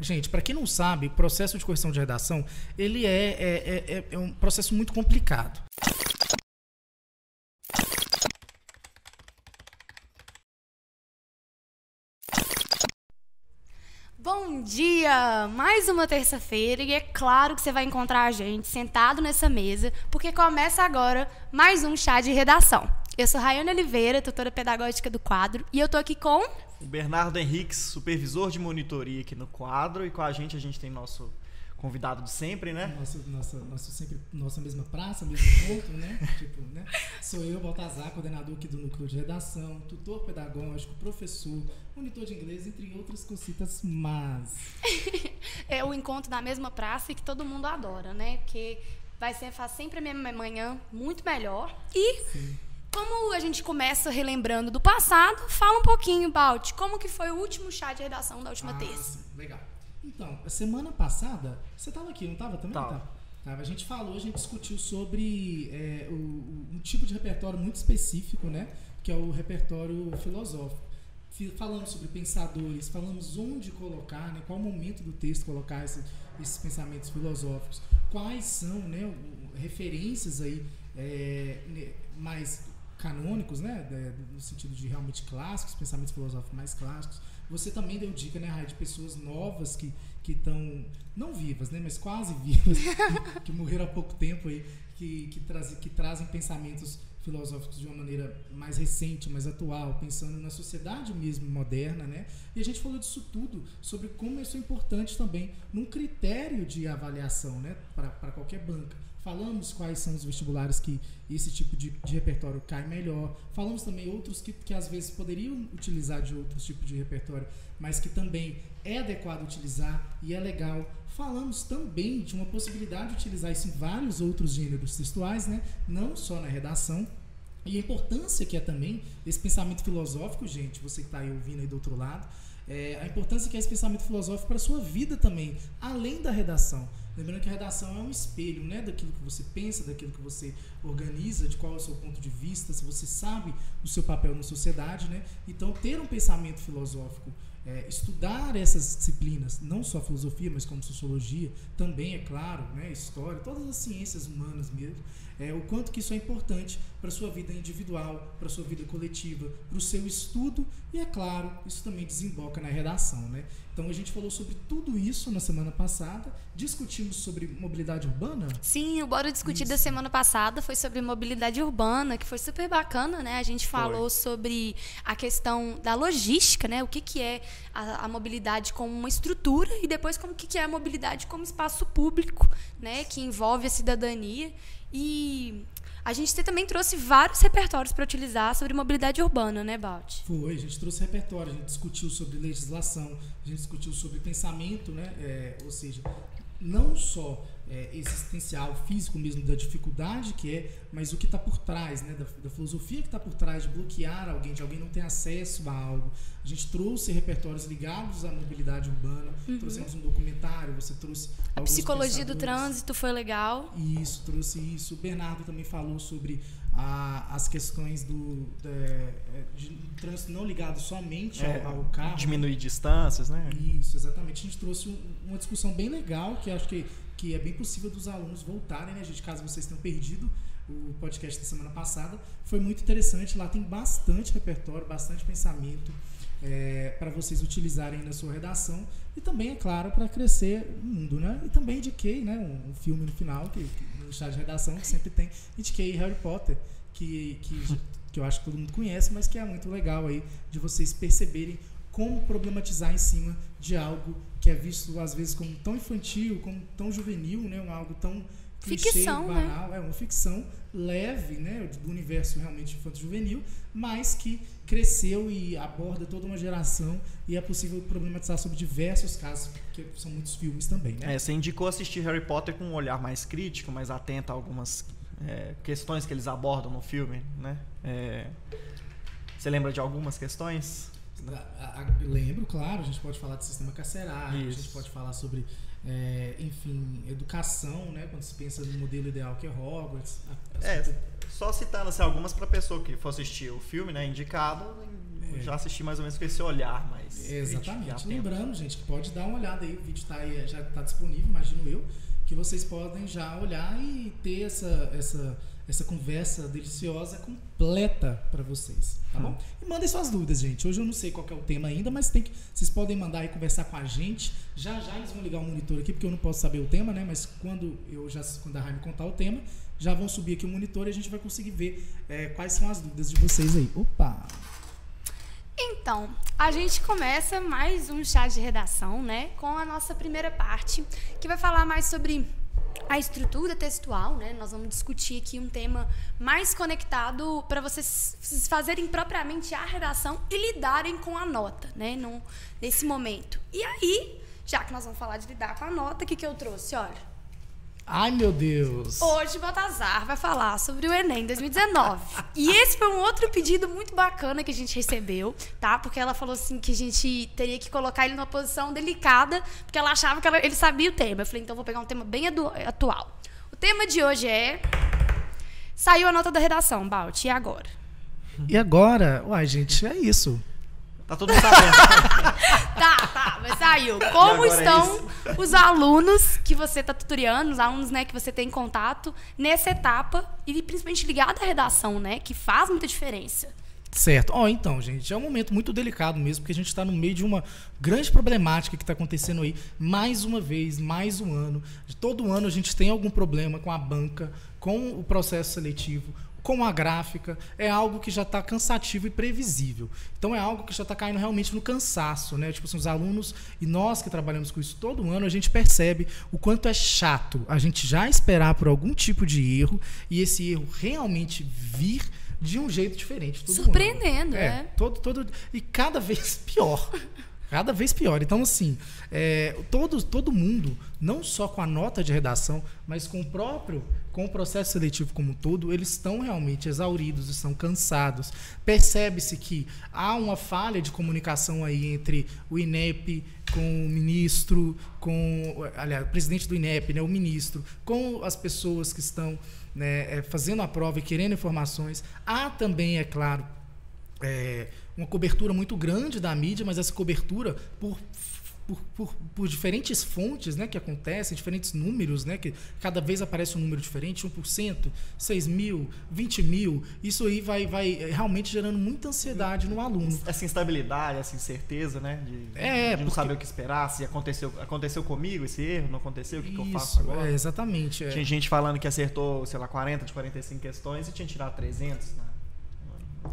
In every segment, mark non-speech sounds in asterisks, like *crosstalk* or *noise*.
Gente, para quem não sabe, o processo de correção de redação, ele é, é, é, é um processo muito complicado. Bom dia! Mais uma terça-feira e é claro que você vai encontrar a gente sentado nessa mesa, porque começa agora mais um chá de redação. Eu sou Rayane Oliveira, tutora pedagógica do quadro, e eu tô aqui com o Bernardo Henriques, supervisor de monitoria aqui no quadro, e com a gente a gente tem nosso convidado de sempre, né? Nossa, nossa, nossa, sempre, nossa mesma praça, mesmo ponto, né? *laughs* tipo, né? Sou eu, Baltazar, coordenador aqui do núcleo de redação, tutor pedagógico, professor, monitor de inglês, entre outras cositas mas *laughs* é o encontro da mesma praça e que todo mundo adora, né? Porque vai ser faz sempre a mesma manhã muito melhor. E Sim. Como a gente começa relembrando do passado, fala um pouquinho, Balt, como que foi o último chá de redação da última ah, terça? Legal. Então, a semana passada, você estava aqui, não estava também? Tava. Tava. A gente falou, a gente discutiu sobre é, o, um tipo de repertório muito específico, né? Que é o repertório filosófico. Falamos sobre pensadores, falamos onde colocar, né? Qual momento do texto colocar esse, esses pensamentos filosóficos. Quais são, né? Referências aí é, mais canônicos, né, no sentido de realmente clássicos, pensamentos filosóficos mais clássicos. Você também deu dica, né, Rai, de pessoas novas que que estão não vivas, né, mas quase *laughs* vivas, que, que morreram há pouco tempo aí, que que, traz, que trazem pensamentos filosóficos de uma maneira mais recente, mais atual, pensando na sociedade mesmo moderna, né? E a gente falou disso tudo, sobre como isso é importante também num critério de avaliação, né, para qualquer banca. Falamos quais são os vestibulares que esse tipo de, de repertório cai melhor. Falamos também outros que, que às vezes poderiam utilizar de outros tipos de repertório, mas que também é adequado utilizar e é legal. Falamos também de uma possibilidade de utilizar isso em vários outros gêneros textuais, né? não só na redação. E a importância que é também esse pensamento filosófico, gente, você que está aí ouvindo aí do outro lado, é, a importância que é esse pensamento filosófico para a sua vida também, além da redação. Lembrando que a redação é um espelho né, daquilo que você pensa, daquilo que você organiza, de qual é o seu ponto de vista, se você sabe o seu papel na sociedade. Né? Então, ter um pensamento filosófico, é, estudar essas disciplinas, não só filosofia, mas como sociologia, também é claro, né, história, todas as ciências humanas mesmo, é, o quanto que isso é importante para a sua vida individual, para a sua vida coletiva, para o seu estudo e, é claro, isso também desemboca na redação. Né? Então a gente falou sobre tudo isso na semana passada, discutimos sobre mobilidade urbana. Sim, o Bora Discutir isso. da semana passada foi sobre mobilidade urbana, que foi super bacana, né? A gente falou foi. sobre a questão da logística, né? O que, que é a, a mobilidade como uma estrutura e depois como que, que é a mobilidade como espaço público, né? Que envolve a cidadania. E a gente também trouxe vários repertórios para utilizar sobre mobilidade urbana, né, Balt? Foi, a gente trouxe repertório, a gente discutiu sobre legislação, a gente discutiu sobre pensamento, né? É, ou seja, não só é, existencial, físico mesmo, da dificuldade que é, mas o que está por trás, né, da, da filosofia que está por trás de bloquear alguém, de alguém não ter acesso a algo. A gente trouxe repertórios ligados à mobilidade urbana, uhum. trouxemos um documentário, você trouxe. A psicologia do trânsito foi legal. Isso, trouxe isso. O Bernardo também falou sobre a, as questões do de, de trânsito não ligado somente é, ao, ao, carro. Diminuir distâncias, né? Isso, exatamente. A gente trouxe um, uma discussão bem legal que acho que que é bem possível dos alunos voltarem, né, gente? Caso vocês tenham perdido o podcast da semana passada, foi muito interessante. Lá tem bastante repertório, bastante pensamento é, para vocês utilizarem na sua redação e também, é claro, para crescer o mundo, né? E também indiquei, né, um, um filme no final, que, que, no chá de redação, que sempre tem, indiquei Harry Potter, que, que, que eu acho que todo mundo conhece, mas que é muito legal aí de vocês perceberem como problematizar em cima de algo que é visto às vezes como tão infantil, como tão juvenil, né? Um algo tão clichê, ficção, né? banal, né? é uma ficção leve, né, do universo realmente infanto-juvenil, mas que cresceu e aborda toda uma geração e é possível problematizar sobre diversos casos, porque são muitos filmes também, né? É, você indicou assistir Harry Potter com um olhar mais crítico, mais atento a algumas é, questões que eles abordam no filme, né? É, você lembra de algumas questões? A, a, lembro, claro, a gente pode falar de sistema carcerário, Isso. a gente pode falar sobre, é, enfim, educação, né? Quando se pensa no modelo ideal que é Hogwarts. A, é, só citando assim, algumas para pessoa que for assistir o filme, né? Indicado, é. já assisti mais ou menos com esse olhar mais. Exatamente. Lembrando, gente, que pode dar uma olhada aí, o vídeo tá aí, já está disponível, imagino eu, que vocês podem já olhar e ter essa, essa essa conversa deliciosa completa para vocês, tá bom? E mandem suas dúvidas, gente. Hoje eu não sei qual é o tema ainda, mas tem que, vocês podem mandar e conversar com a gente. Já já eles vão ligar o monitor aqui, porque eu não posso saber o tema, né? Mas quando eu já quando a Raime contar o tema, já vão subir aqui o monitor e a gente vai conseguir ver é, quais são as dúvidas de vocês aí. Opa! Então, a gente começa mais um chá de redação, né? Com a nossa primeira parte, que vai falar mais sobre a estrutura textual, né? Nós vamos discutir aqui um tema mais conectado para vocês fazerem propriamente a redação e lidarem com a nota, né? No, nesse momento. E aí, já que nós vamos falar de lidar com a nota, o que, que eu trouxe? Olha, Ai, meu Deus. Hoje Baltazar vai falar sobre o Enem 2019. e esse foi um outro pedido muito bacana que a gente recebeu, tá? Porque ela falou assim que a gente teria que colocar ele numa posição delicada, porque ela achava que ela, ele sabia o tema. Eu falei, então vou pegar um tema bem atual. O tema de hoje é Saiu a nota da redação, Balt, e agora? E agora? Uai, gente, é isso. Tá todo mundo sabendo. *laughs* tá, tá, mas saiu. Como é estão é os alunos que você está tutoriando, os alunos né, que você tem contato nessa etapa e principalmente ligado à redação, né? Que faz muita diferença. Certo. Ó, oh, então, gente, é um momento muito delicado mesmo, porque a gente está no meio de uma grande problemática que está acontecendo aí, mais uma vez, mais um ano. Todo ano a gente tem algum problema com a banca, com o processo seletivo com a gráfica, é algo que já está cansativo e previsível. Então é algo que já está caindo realmente no cansaço, né? Tipo assim, os alunos e nós que trabalhamos com isso todo ano, a gente percebe o quanto é chato a gente já esperar por algum tipo de erro e esse erro realmente vir de um jeito diferente. Surpreendendo, é, né? Todo, todo, e cada vez pior. *laughs* Cada vez pior. Então, assim, é, todo, todo mundo, não só com a nota de redação, mas com o próprio, com o processo seletivo como um todo, eles estão realmente exauridos, estão cansados. Percebe-se que há uma falha de comunicação aí entre o INEP com o ministro, com, aliás, o presidente do INEP, né, o ministro, com as pessoas que estão né, é, fazendo a prova e querendo informações. Há também, é claro, é, uma cobertura muito grande da mídia, mas essa cobertura por por, por, por, diferentes fontes né, que acontecem, diferentes números, né, que cada vez aparece um número diferente, 1%, 6 mil, 20 mil, isso aí vai, vai realmente gerando muita ansiedade no aluno. Essa instabilidade, essa incerteza, né? De, é, de não porque... saber o que esperar, se aconteceu, aconteceu comigo esse erro, não aconteceu, o que, que eu faço agora? É, exatamente. É. Tinha gente falando que acertou, sei lá, 40 de 45 questões e tinha tirado 300, né?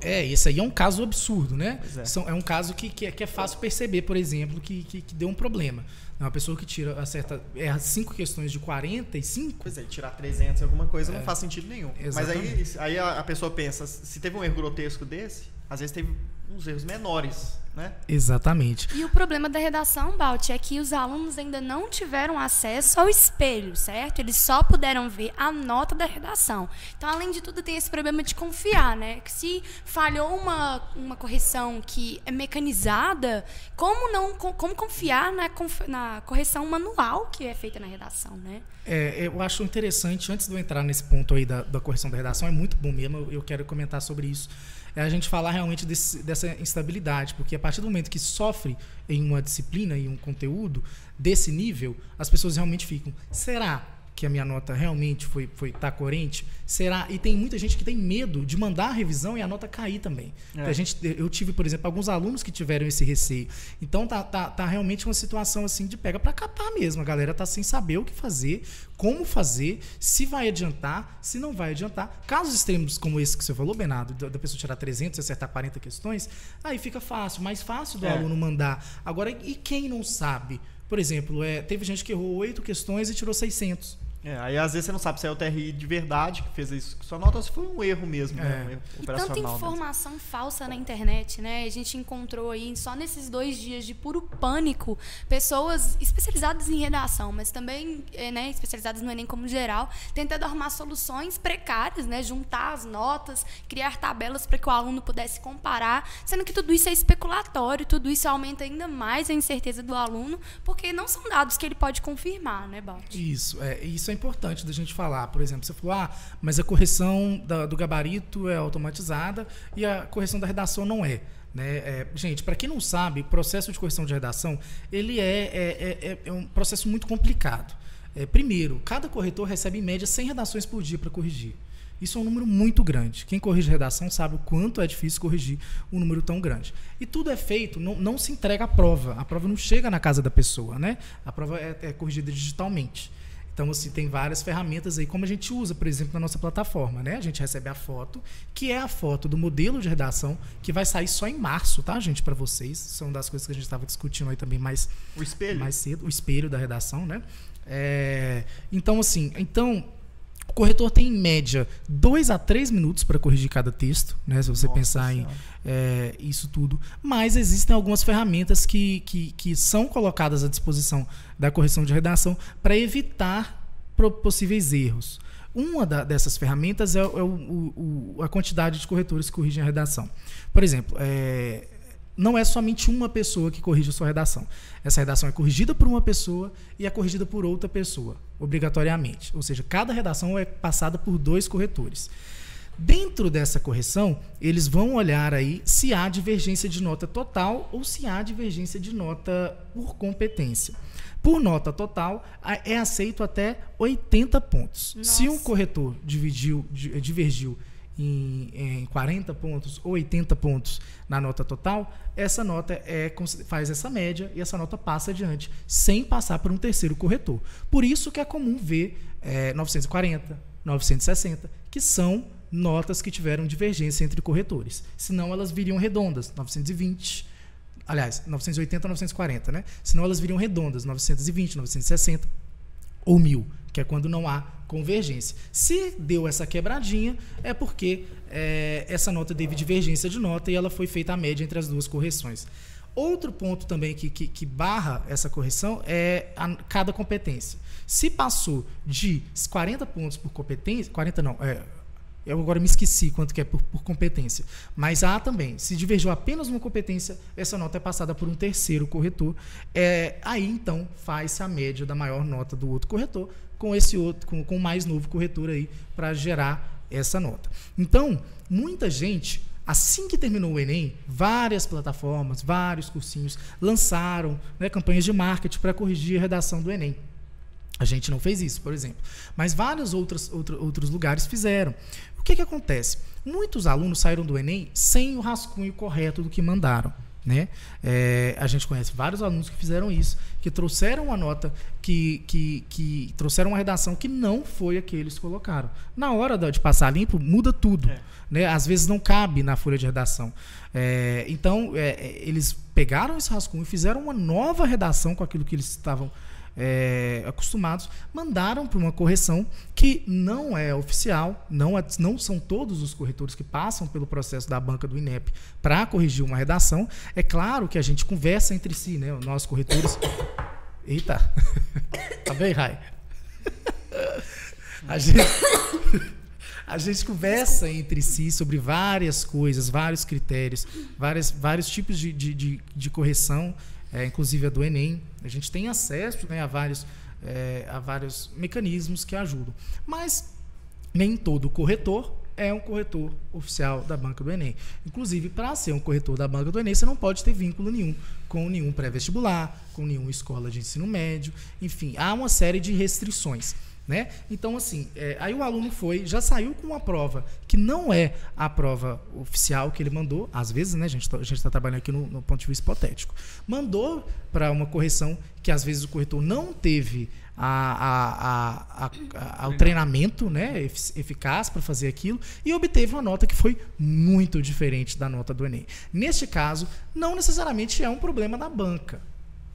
É, esse aí é um caso absurdo, né? É. São, é um caso que, que, é, que é fácil perceber, por exemplo, que, que, que deu um problema. Uma pessoa que tira, acerta, erra cinco questões de 45. Pois é, tirar 300 alguma coisa é. não faz sentido nenhum. Exatamente. Mas aí, aí a, a pessoa pensa, se teve um erro grotesco desse, às vezes teve uns erros menores né? Exatamente. E o problema da redação, Balt, é que os alunos ainda não tiveram acesso ao espelho, certo? Eles só puderam ver a nota da redação. Então, além de tudo, tem esse problema de confiar, né? Que se falhou uma, uma correção que é mecanizada, como não como confiar na, na correção manual que é feita na redação, né? É, eu acho interessante, antes de eu entrar nesse ponto aí da, da correção da redação, é muito bom mesmo, eu, quero comentar sobre isso é a gente falar realmente desse, dessa instabilidade, porque a partir do momento que sofre em uma disciplina, em um conteúdo desse nível, as pessoas realmente ficam: será que a minha nota realmente foi foi tá coerente? Será? E tem muita gente que tem medo de mandar a revisão e a nota cair também. É. A gente, eu tive, por exemplo, alguns alunos que tiveram esse receio. Então tá, tá, tá realmente uma situação assim de pega para capar mesmo. A galera tá sem saber o que fazer, como fazer, se vai adiantar, se não vai adiantar. Casos extremos como esse que você falou, Bernardo, da pessoa tirar 300 e acertar 40 questões, aí fica fácil, mais fácil do é. aluno mandar. Agora, e quem não sabe? Por exemplo, é, teve gente que errou oito questões e tirou 600. É, aí às vezes você não sabe se é o TRI de verdade que fez isso com sua nota ou se foi um erro mesmo, né? é. né? Um erro e tanta informação mesmo. falsa na internet, né? A gente encontrou aí, só nesses dois dias de puro pânico, pessoas especializadas em redação, mas também é, né, especializadas no Enem como geral, tentando arrumar soluções precárias, né? Juntar as notas, criar tabelas para que o aluno pudesse comparar, sendo que tudo isso é especulatório, tudo isso aumenta ainda mais a incerteza do aluno, porque não são dados que ele pode confirmar, né, Balt? Isso, é, isso é é importante da gente falar. Por exemplo, você falou, ah, mas a correção da, do gabarito é automatizada e a correção da redação não é. Né? É, gente, para quem não sabe, o processo de correção de redação ele é, é, é, é um processo muito complicado. É, primeiro, cada corretor recebe em média 100 redações por dia para corrigir. Isso é um número muito grande. Quem corrige redação sabe o quanto é difícil corrigir um número tão grande. E tudo é feito, não, não se entrega a prova. A prova não chega na casa da pessoa, né? A prova é, é corrigida digitalmente. Então, assim, tem várias ferramentas aí, como a gente usa, por exemplo, na nossa plataforma, né? A gente recebe a foto, que é a foto do modelo de redação, que vai sair só em março, tá, gente, para vocês. São das coisas que a gente estava discutindo aí também mais, o espelho. mais cedo. O espelho da redação, né? É, então, assim, então o corretor tem, em média, dois a três minutos para corrigir cada texto, né? Se você Nossa pensar senhora. em é, isso tudo. Mas existem algumas ferramentas que, que, que são colocadas à disposição da correção de redação para evitar possíveis erros. Uma da, dessas ferramentas é, é o, o, a quantidade de corretores que corrigem a redação. Por exemplo, é, não é somente uma pessoa que corrige a sua redação. Essa redação é corrigida por uma pessoa e é corrigida por outra pessoa, obrigatoriamente. Ou seja, cada redação é passada por dois corretores. Dentro dessa correção, eles vão olhar aí se há divergência de nota total ou se há divergência de nota por competência. Por nota total, é aceito até 80 pontos. Nossa. Se um corretor dividiu, divergiu em, em 40 pontos ou 80 pontos na nota total, essa nota é, faz essa média e essa nota passa adiante, sem passar por um terceiro corretor. Por isso que é comum ver é, 940, 960, que são notas que tiveram divergência entre corretores. Senão elas viriam redondas, 920, aliás, 980, 940, né? Senão elas viriam redondas, 920, 960 ou 1000 que é quando não há convergência. Se deu essa quebradinha, é porque é, essa nota teve divergência de nota e ela foi feita a média entre as duas correções. Outro ponto também que, que, que barra essa correção é a, cada competência. Se passou de 40 pontos por competência, 40 não, é, eu agora me esqueci quanto que é por, por, competência. Mas há também, se divergiu apenas uma competência, essa nota é passada por um terceiro corretor. É, aí então faz-se a média da maior nota do outro corretor com esse outro, com, com mais novo corretor aí para gerar essa nota. Então, muita gente Assim que terminou o Enem, várias plataformas, vários cursinhos lançaram né, campanhas de marketing para corrigir a redação do Enem. A gente não fez isso, por exemplo. Mas vários outros, outro, outros lugares fizeram. O que, que acontece? Muitos alunos saíram do Enem sem o rascunho correto do que mandaram. Né? É, a gente conhece vários alunos que fizeram isso, que trouxeram uma nota, que, que, que trouxeram uma redação que não foi a que eles colocaram. Na hora de passar limpo, muda tudo. É. Né? Às vezes não cabe na folha de redação. É, então, é, é, eles pegaram esse rascunho e fizeram uma nova redação com aquilo que eles estavam é, acostumados, mandaram para uma correção que não é oficial, não, é, não são todos os corretores que passam pelo processo da banca do INEP para corrigir uma redação. É claro que a gente conversa entre si, né? Nós corretores. Eita! *laughs* tá bem, Rai? A gente. a gente conversa entre si sobre várias coisas, vários critérios, várias, vários tipos de, de, de, de correção é, inclusive a do Enem. A gente tem acesso né, a, vários, é, a vários mecanismos que ajudam. Mas nem todo corretor é um corretor oficial da banca do Enem. Inclusive, para ser um corretor da banca do Enem, você não pode ter vínculo nenhum com nenhum pré-vestibular, com nenhuma escola de ensino médio. Enfim, há uma série de restrições. Né? Então, assim, é, aí o aluno foi, já saiu com uma prova que não é a prova oficial que ele mandou, às vezes, né, a gente tá, está trabalhando aqui no, no, ponto de vista hipotético, mandou para uma correção que às vezes o corretor não teve a, a, a, o treinamento né, eficaz para fazer aquilo e obteve uma nota que foi muito diferente da nota do Enem. Neste caso, não necessariamente é um problema da banca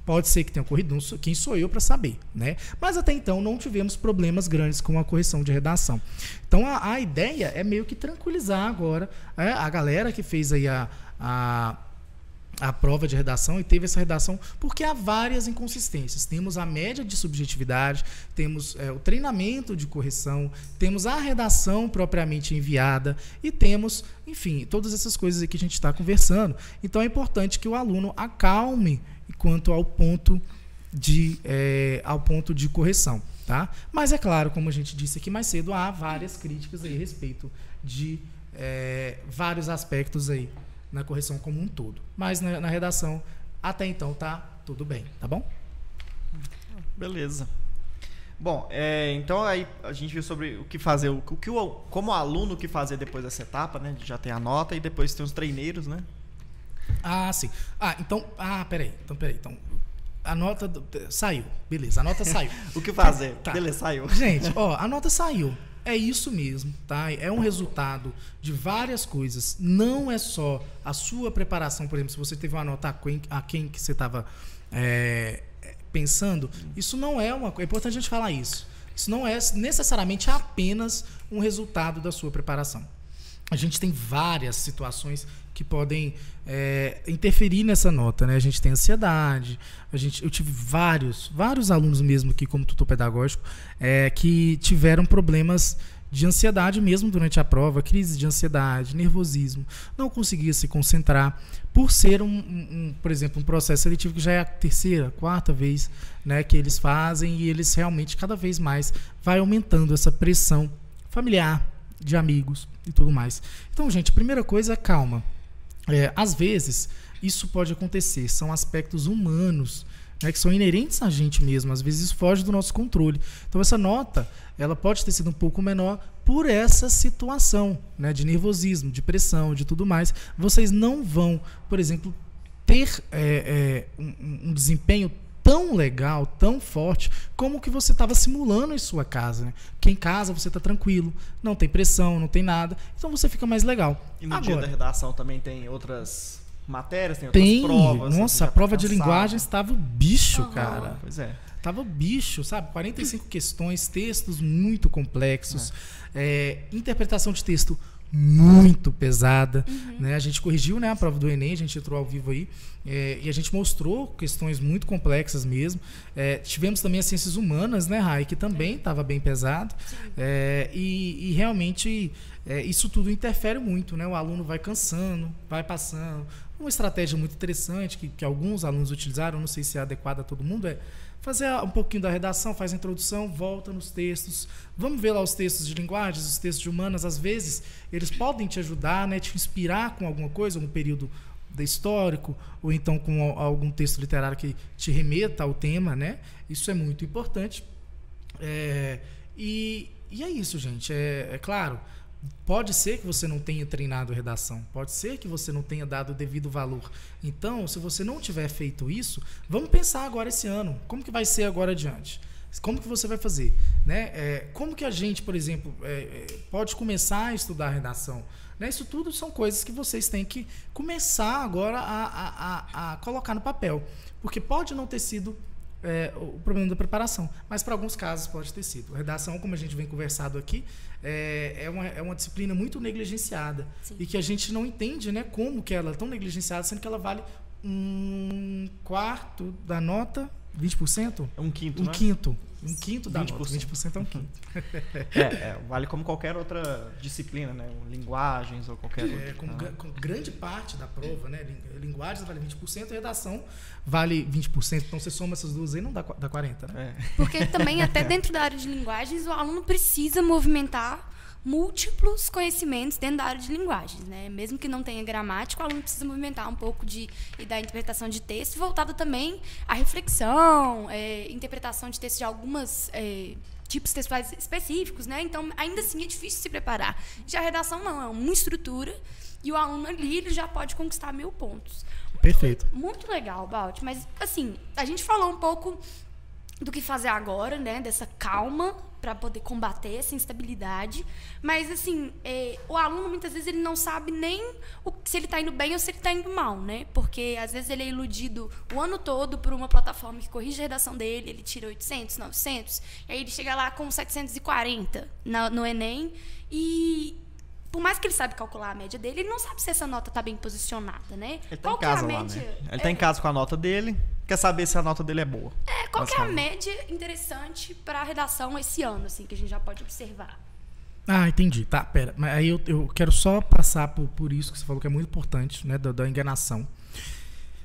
Pode ser que tenha ocorrido, não quem sou eu para saber, né? Mas até então não tivemos problemas grandes com a correção de redação. Então a, a ideia é meio que tranquilizar agora é, a galera que fez aí a, a a prova de redação e teve essa redação porque há várias inconsistências. Temos a média de subjetividade, temos é, o treinamento de correção, temos a redação propriamente enviada e temos, enfim, todas essas coisas que a gente está conversando. Então é importante que o aluno acalme quanto ao ponto de, é, ao ponto de correção. Tá? Mas é claro, como a gente disse aqui mais cedo, há várias críticas aí a respeito de é, vários aspectos aí na correção como um todo. Mas na, na redação, até então, tá tudo bem, tá bom? Beleza. Bom, é, então aí a gente viu sobre o que fazer, o, o que o, como aluno o que fazer depois dessa etapa, né? Já tem a nota e depois tem os treineiros, né? Ah, sim. Ah, então, ah, peraí, então peraí, então a nota do, saiu, beleza, a nota saiu. *laughs* o que fazer? Tá. Beleza, saiu. *laughs* Gente, ó, a nota saiu. É isso mesmo, tá? É um resultado de várias coisas. Não é só a sua preparação, por exemplo, se você teve uma nota a quem, a quem que você estava é, pensando, isso não é uma coisa. É importante a gente falar isso. Isso não é necessariamente apenas um resultado da sua preparação. A gente tem várias situações que podem é, interferir nessa nota, né? A gente tem ansiedade, a gente, eu tive vários, vários alunos mesmo aqui como tutor pedagógico é, que tiveram problemas de ansiedade mesmo durante a prova, crise de ansiedade, nervosismo, não conseguia se concentrar por ser um, um, por exemplo, um processo seletivo que já é a terceira, quarta vez, né, que eles fazem e eles realmente cada vez mais vai aumentando essa pressão familiar, de amigos e tudo mais. Então, gente, primeira coisa, calma. É, às vezes isso pode acontecer, são aspectos humanos né, que são inerentes a gente mesmo, às vezes foge do nosso controle. Então essa nota ela pode ter sido um pouco menor por essa situação né, de nervosismo, de pressão, de tudo mais. Vocês não vão, por exemplo, ter é, é, um, um, desempenho tão legal, tão forte, como que você estava simulando em sua casa. Né? Porque em casa você está tranquilo, não tem pressão, não tem nada, então você fica mais legal. E no Agora, dia da redação também tem outras matérias, tem outras tem, provas. Nossa, a prova de linguagem estava o bicho, uhum. cara. Pois é. Tava bicho, sabe? 45 questões, textos muito complexos, é. É, interpretação de texto muito pesada. Uhum. Né? A gente corrigiu né, a prova do Enem, a gente entrou ao vivo aí é, e a gente mostrou questões muito complexas mesmo. É, tivemos também as ciências humanas, né, Rai, que também estava bem pesado. É, e, e, realmente é, isso tudo interfere muito, né? O aluno vai cansando, vai passando. Uma estratégia muito interessante que, que alguns alunos utilizaram, não sei se é adequada a todo mundo, é fazer um pouquinho da redação, faz a introdução, volta nos textos. Vamos ver lá os textos de linguagens, os textos de humanas. Às vezes, eles podem te ajudar, né, te inspirar com alguma coisa, um período histórico, ou então com algum texto literário que te remeta ao tema. Né? Isso é muito importante. É, e, e é isso, gente. É, é claro Pode ser que você não tenha treinado redação, pode ser que você não tenha dado o devido valor. Então, se você não tiver feito isso, vamos pensar agora esse ano, como que vai ser agora adiante? Como que você vai fazer? Né? É, como que a gente, por exemplo, é, é pode começar a estudar redação? Né? Isso tudo são coisas que vocês têm que começar agora a, a, a, a colocar no papel. Porque pode não ter sido é, o problema da preparação. Mas para alguns casos pode ter sido. Redação, como a gente vem conversado aqui, é, é, uma, é uma disciplina muito negligenciada Sim. e que a gente não entende né, como que ela é tão negligenciada, sendo que ela vale um quarto da nota, 20%? Um quinto, Um né? quinto. Um quinto da 20%. nota. 20% é um quinto. *laughs* é, é, vale como qualquer outra disciplina, né? Linguagens ou qualquer é, outra. Com, né? com, grande parte da prova, né? Linguagens vale 20%, redação vale 20%. Então você soma essas duas aí, não dá, dá 40%, né? É. Porque também, até *laughs* dentro da área de linguagens, o aluno precisa movimentar múltiplos conhecimentos dentro da área de linguagens, né? Mesmo que não tenha gramática, o aluno precisa movimentar um pouco de e da interpretação de texto, voltado também à reflexão, é, interpretação de texto de algumas é, tipos textuais específicos, né? Então, ainda assim é difícil se preparar. Já a redação não, é uma estrutura e o aluno ali ele já pode conquistar mil pontos. Perfeito. Muito legal, Balt. Mas, assim, a gente falou um pouco do que fazer agora, né? Dessa calma para poder combater essa instabilidade. Mas, assim, é, o aluno, muitas vezes, ele não sabe nem o, se ele está indo bem ou se ele está indo mal, né? Porque, às vezes, ele é iludido o ano todo por uma plataforma que corrige a redação dele, ele tira 800, 900, e aí ele chega lá com 740 no, no Enem e por mais que ele sabe calcular a média dele, ele não sabe se essa nota está bem posicionada, né? Ele tá Qual em casa é a média? Lá, né? Ele está é... em casa com a nota dele, quer saber se a nota dele é boa. É, qual é a média interessante para a redação esse ano, assim, que a gente já pode observar? Ah, entendi. Tá, pera. Mas aí eu, eu quero só passar por, por isso que você falou que é muito importante, né, da, da enganação.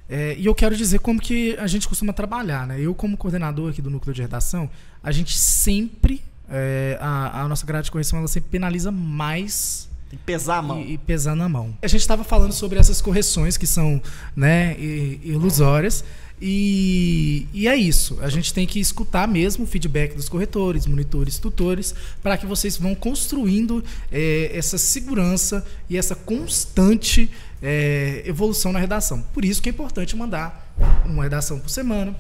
É, e eu quero dizer como que a gente costuma trabalhar, né? Eu, como coordenador aqui do núcleo de redação, a gente sempre, é, a, a nossa grade de correção, ela sempre penaliza mais Tem que pesar a mão. E, e pesar na mão. A gente estava falando sobre essas correções que são né, ilusórias. E, e, é isso. A gente tem que escutar mesmo o feedback dos corretores, monitores, tutores, para que vocês vão construindo é, essa segurança e essa constante é, evolução na redação. Por isso que é importante mandar uma redação por semana,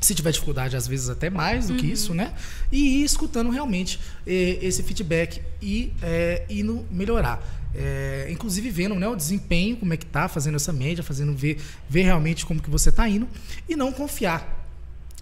se tiver dificuldade, às vezes até mais do uhum. que isso, né? E ir escutando realmente eh, esse feedback e eh, indo melhorar. É, inclusive vendo né, o desempenho, como é que tá, fazendo essa média, fazendo ver, ver realmente como que você está indo e não confiar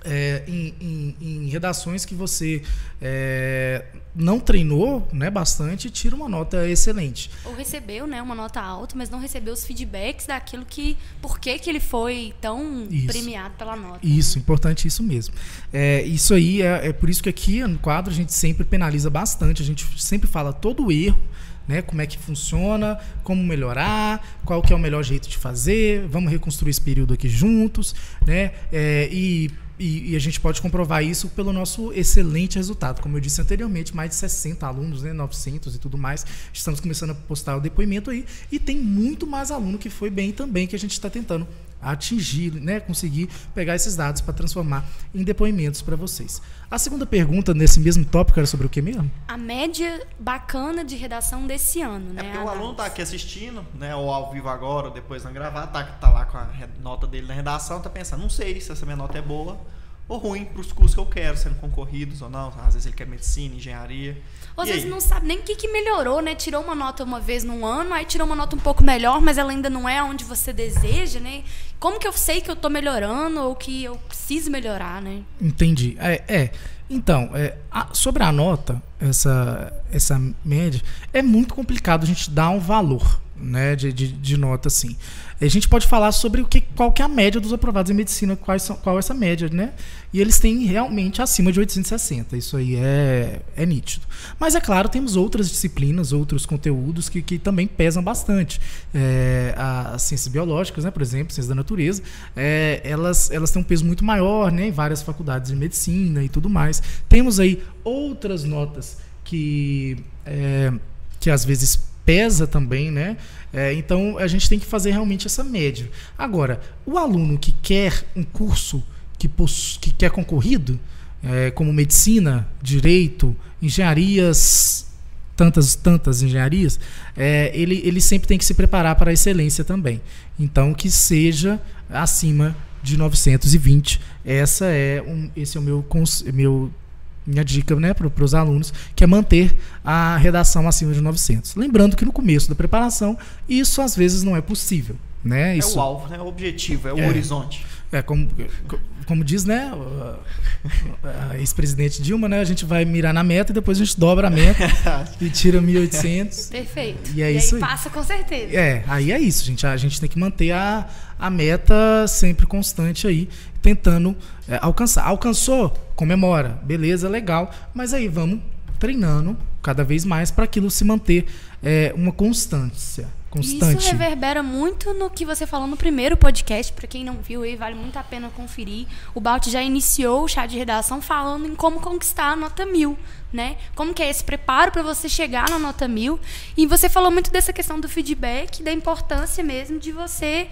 é, em, em, em, redações que você é, não treinou né, bastante tira uma nota excelente. Ou recebeu né, uma nota alta, mas não recebeu os feedbacks daquilo que. Por que, que ele foi tão isso. premiado pela nota. Isso, né? importante isso mesmo. É, isso aí é, é por isso que aqui no quadro a gente sempre penaliza bastante, a gente sempre fala todo erro. Né, como é que funciona, como melhorar, qual que é o melhor jeito de fazer, vamos reconstruir esse período aqui juntos, né, é, e e, e, a gente pode comprovar isso pelo nosso excelente resultado. Como eu disse anteriormente, mais de 60 alunos, né, 900 e tudo mais. Estamos começando a postar o depoimento aí. E tem muito mais aluno que foi bem também, que a gente está tentando atingir, né, conseguir pegar esses dados para transformar em depoimentos para vocês. A segunda pergunta nesse mesmo tópico era sobre o que mesmo? A média bacana de redação desse ano, né? É porque o aluno está aqui assistindo, né, ou ao vivo agora, ou depois não gravar, tá, tá lá com a nota dele na redação, tá pensando, não sei se essa minha nota é boa ou ruim para os cursos que eu quero, sendo concorridos ou não. Às vezes ele quer medicina, engenharia. Ou às vezes não sabe nem o que, que melhorou, né? Tirou uma nota uma vez num ano, aí tirou uma nota um pouco melhor, mas ela ainda não é onde você deseja, né? Como que eu sei que eu estou melhorando ou que eu preciso melhorar, né? Entendi. É, é. Então, é, a, sobre a nota, essa, essa média, é muito complicado a gente dar um valor né, de, de, de nota assim. A gente pode falar sobre o que, qual que é a média dos aprovados em medicina, quais são, qual é essa média, né? E eles têm realmente acima de 860. Isso aí é, é nítido. Mas é claro, temos outras disciplinas, outros conteúdos que, que também pesam bastante. É, as ciências biológicas, né, por exemplo, ciências da natureza, é, elas, elas têm um peso muito maior né, em várias faculdades de medicina e tudo mais. Temos aí outras notas que, é, que às vezes pesa também, né? É, então a gente tem que fazer realmente essa média. Agora, o aluno que quer um curso que, que quer concorrido, é, como medicina, direito, engenharias, tantas tantas engenharias, é, ele, ele sempre tem que se preparar para a excelência também. Então que seja acima de 920. Essa é um, esse é o meu, meu minha dica né, para os alunos, que é manter a redação acima de 900. Lembrando que no começo da preparação, isso às vezes não é possível. Né? É isso, o alvo, né? o objetivo, é o é, horizonte. É, como, como diz né, a ex-presidente Dilma, né, a gente vai mirar na meta e depois a gente dobra a meta *laughs* e tira 1.800. Perfeito. E é e isso aí, passa com certeza. É, aí é isso, gente. A gente tem que manter a, a meta sempre constante aí, tentando é, alcançar. Alcançou? Comemora. Beleza, legal. Mas aí vamos treinando cada vez mais para aquilo se manter é, uma constância. Constante. Isso reverbera muito no que você falou no primeiro podcast. Para quem não viu, aí vale muito a pena conferir. O Balt já iniciou o chá de redação falando em como conquistar a nota mil, né? Como que é esse preparo para você chegar na nota mil. E você falou muito dessa questão do feedback, da importância mesmo de você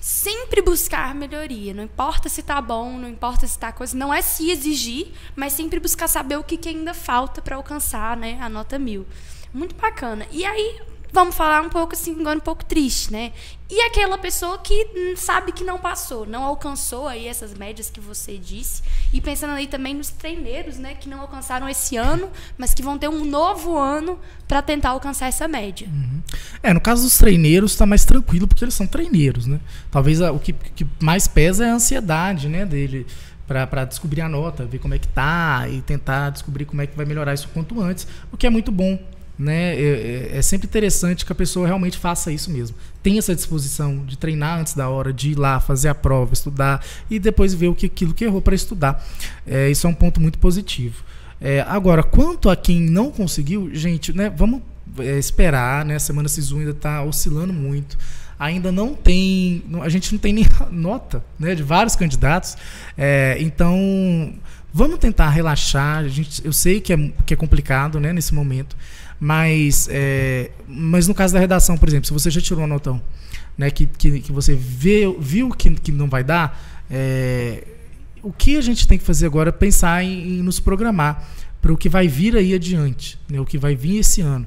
sempre buscar melhoria. Não importa se está bom, não importa se está coisa. Não é se exigir, mas sempre buscar saber o que, que ainda falta para alcançar né, a nota mil. Muito bacana. E aí, vamos falar um pouco assim, um pouco triste, né? E aquela pessoa que sabe que não passou, não alcançou aí essas médias que você disse, e pensando aí também nos treineiros, né, que não alcançaram esse ano, mas que vão ter um novo ano para tentar alcançar essa média. Uhum. É, no caso dos treineiros está mais tranquilo porque eles são treineiros, né? Talvez o que, que mais pesa é a ansiedade, né, dele para descobrir a nota, ver como é que tá e tentar descobrir como é que vai melhorar isso quanto antes, o que é muito bom né? É, é, é, sempre interessante que a pessoa realmente faça isso mesmo. Tenha essa disposição de treinar antes da hora, de ir lá, fazer a prova, estudar e depois ver o que aquilo que errou para estudar. É, isso é um ponto muito positivo. É, agora, quanto a quem não conseguiu, gente, né? Vamos é, esperar, né? A semana Sisu ainda está oscilando muito. Ainda não tem, a gente não tem nem *laughs* nota, né? De vários candidatos. É, então Vamos tentar relaxar. A gente, eu sei que é, que é complicado né, nesse momento, mas, é, mas no caso da redação, por exemplo, se você já tirou uma notão, né, que, que, que você vê, viu que, que não vai dar, é, o que a gente tem que fazer agora é pensar em, em nos programar para o que vai vir aí adiante, né, o que vai vir esse ano.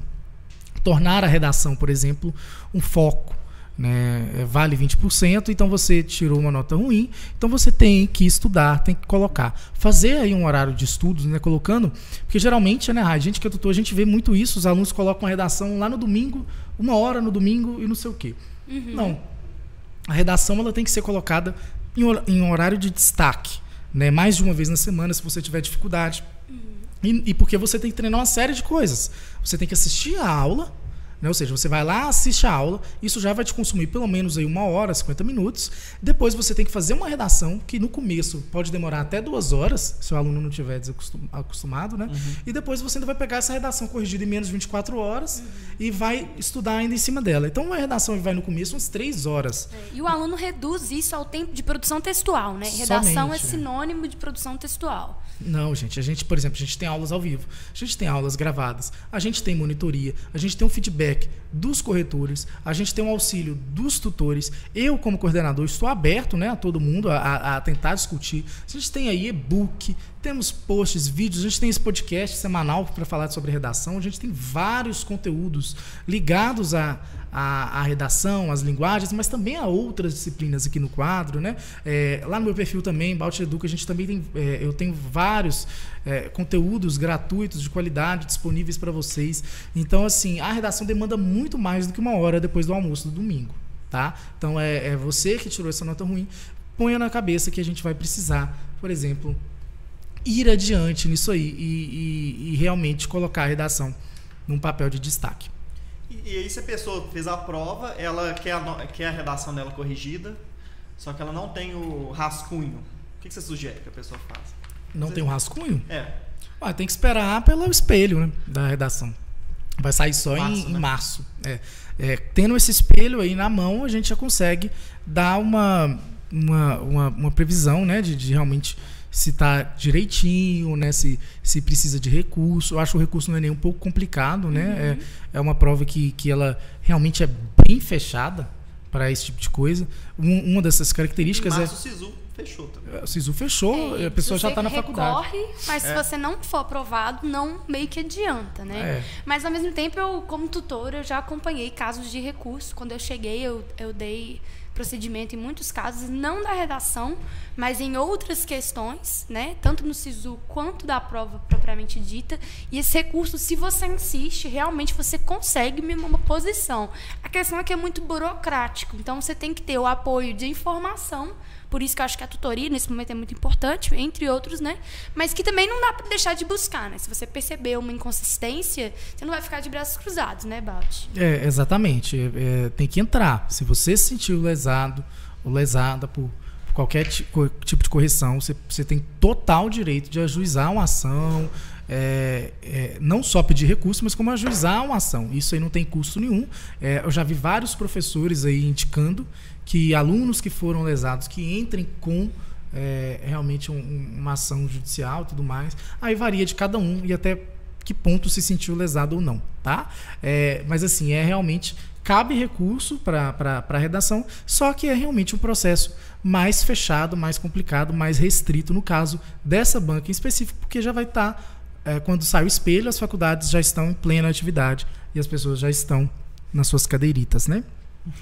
Tornar a redação, por exemplo, um foco né, é, vale 20%, então você tirou uma nota ruim, então você tem que estudar, tem que colocar. Fazer aí um horário de estudos, né, colocando, porque geralmente, né, a gente que é tutor, a gente vê muito isso, os alunos colocam a redação lá no domingo, uma hora no domingo e não sei o quê. Uhum. Não. A redação ela tem que ser colocada em, em horário de destaque, né, mais de uma vez na semana, se você tiver dificuldade. Uhum. E, e porque você tem que treinar uma série de coisas. Você tem que assistir a aula, né? Ou seja, você vai lá, assiste a aula, isso já vai te consumir pelo menos aí uma hora, 50 minutos. Depois você tem que fazer uma redação, que no começo pode demorar até duas horas, se o aluno não tiver acostumado, né? Uhum. E depois você ainda vai pegar essa redação corrigida em menos de 24 horas uhum. e vai estudar ainda em cima dela. Então, uma redação vai no começo umas três horas. É, e o aluno reduz isso ao tempo de produção textual, né? Redação Somente, é sinônimo é. de produção textual. Não, gente. A gente, por exemplo, a gente tem aulas ao vivo, a gente tem aulas gravadas, a gente tem monitoria, a gente tem um feedback dos corretores, a gente tem um auxílio dos tutores. Eu, como coordenador, estou aberto né, a todo mundo a, a tentar discutir. A gente tem aí e-book, temos posts, vídeos, a gente tem esse podcast semanal para falar sobre redação, a gente tem vários conteúdos ligados a a, a, redação, as linguagens, mas também a outras disciplinas aqui no quadro, né? É, lá no meu perfil também, Balt Educa, a gente também tem, é, eu tenho vários é, conteúdos gratuitos de qualidade disponíveis para vocês. Então, assim, a redação demanda muito mais do que uma hora depois do almoço do domingo, tá? Então, é, é você que tirou essa nota ruim, ponha na cabeça que a gente vai precisar, por exemplo, ir adiante nisso aí e, e, e realmente colocar a redação num papel de destaque. E, aí, se a pessoa fez a prova, ela quer a, quer a redação dela corrigida, só que ela não tem o rascunho. O que, que você sugere que a pessoa faça? Não você... tem o rascunho? É. Ah, tem que esperar pelo espelho né, da redação. Vai sair só março, em, né? em, março. É. É, tendo esse espelho aí na mão, a gente já consegue dar uma, uma, uma, uma previsão né, de, de realmente se está direitinho, né? Se, se precisa de recurso. Eu acho que o recurso não é nem um pouco complicado, né? Uhum. É, é uma prova que, que ela realmente é bem fechada para esse tipo de coisa. Um, uma dessas características é. O SISU fechou também. É, o SISU fechou, é, a pessoa já está na faculdade. Corre, mas é. se você não for aprovado, não meio que adianta, né? É. Mas ao mesmo tempo, eu, como tutor, eu já acompanhei casos de recurso. Quando eu cheguei, eu, eu dei procedimento em muitos casos, não da redação, mas em outras questões, né? tanto no SISU quanto da prova propriamente dita. E esse recurso, se você insiste, realmente você consegue uma posição. A questão é que é muito burocrático, então você tem que ter o apoio de informação por isso que eu acho que a tutoria nesse momento é muito importante, entre outros, né? Mas que também não dá para deixar de buscar, né? Se você perceber uma inconsistência, você não vai ficar de braços cruzados, né, Balt? É, exatamente. É, tem que entrar. Se você se sentiu lesado ou lesada por qualquer tipo de correção, você, você tem total direito de ajuizar uma ação, é, é, não só pedir recurso, mas como ajuizar uma ação. Isso aí não tem custo nenhum. É, eu já vi vários professores aí indicando que alunos que foram lesados que entrem com é, realmente um, uma ação judicial e tudo mais. Aí varia de cada um e até que ponto se sentiu lesado ou não, tá? É, mas assim, é realmente cabe recurso para a redação, só que é realmente um processo mais fechado, mais complicado, mais restrito no caso dessa banca em específico, porque já vai estar tá, é, quando sai o espelho, as faculdades já estão em plena atividade e as pessoas já estão nas suas cadeiritas, né?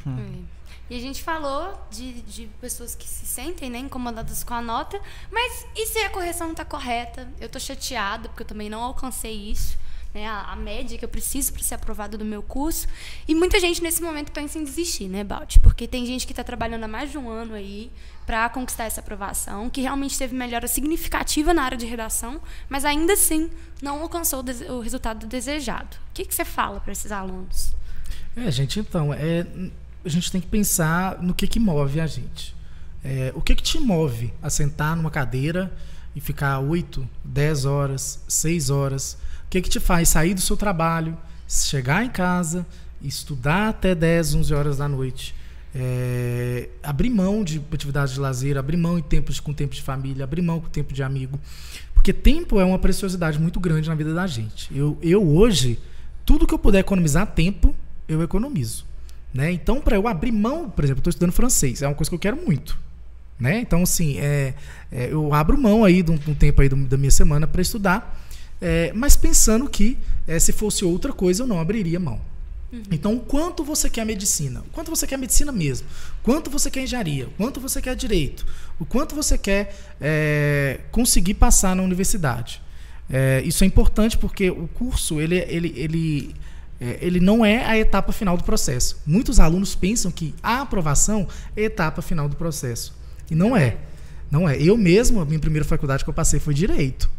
Uhum. E a gente falou de, de pessoas que se sentem né, incomodadas com a nota, mas e se a correção não está correta? Eu estou chateada porque eu também não alcancei isso. Né, a, a, média que eu preciso para ser aprovado do meu curso. E muita gente nesse momento pensa em desistir, né, Balt? Porque tem gente que está trabalhando há mais de um ano aí para conquistar essa aprovação, que realmente teve melhora significativa na área de redação, mas ainda assim não alcançou o, o resultado desejado. O que, que você fala para esses alunos? É, gente, então, é, a gente tem que pensar no que, que move a gente. É, o que, que te move a sentar numa cadeira e ficar 8, 10 horas, 6 horas? O que, que te faz sair do seu trabalho, chegar em casa, estudar até 10, 11 horas da noite? é, abrir mão de atividades de lazer, abrir mão em tempos com tempo de família, abrir mão com tempo de amigo. Porque tempo é uma preciosidade muito grande na vida da gente. Eu, eu hoje, tudo que eu puder economizar tempo, eu economizo. Né? Então, para eu abrir mão, por exemplo, estou estudando francês, é uma coisa que eu quero muito. Né? Então, assim, é, é, eu abro mão aí de um, de um tempo aí do, da minha semana para estudar, é, mas pensando que é, se fosse outra coisa eu não abriria mão. Uhum. Então, o quanto você quer medicina? O quanto você quer medicina mesmo? Quanto você quer engenharia? O quanto você quer direito? O quanto você quer é, conseguir passar na universidade? É, isso é importante porque o curso ele, ele, ele é, ele não é a etapa final do processo. Muitos alunos pensam que a aprovação é a etapa final do processo. E não é. Não é. Eu mesmo, a minha primeira faculdade que eu passei foi direito.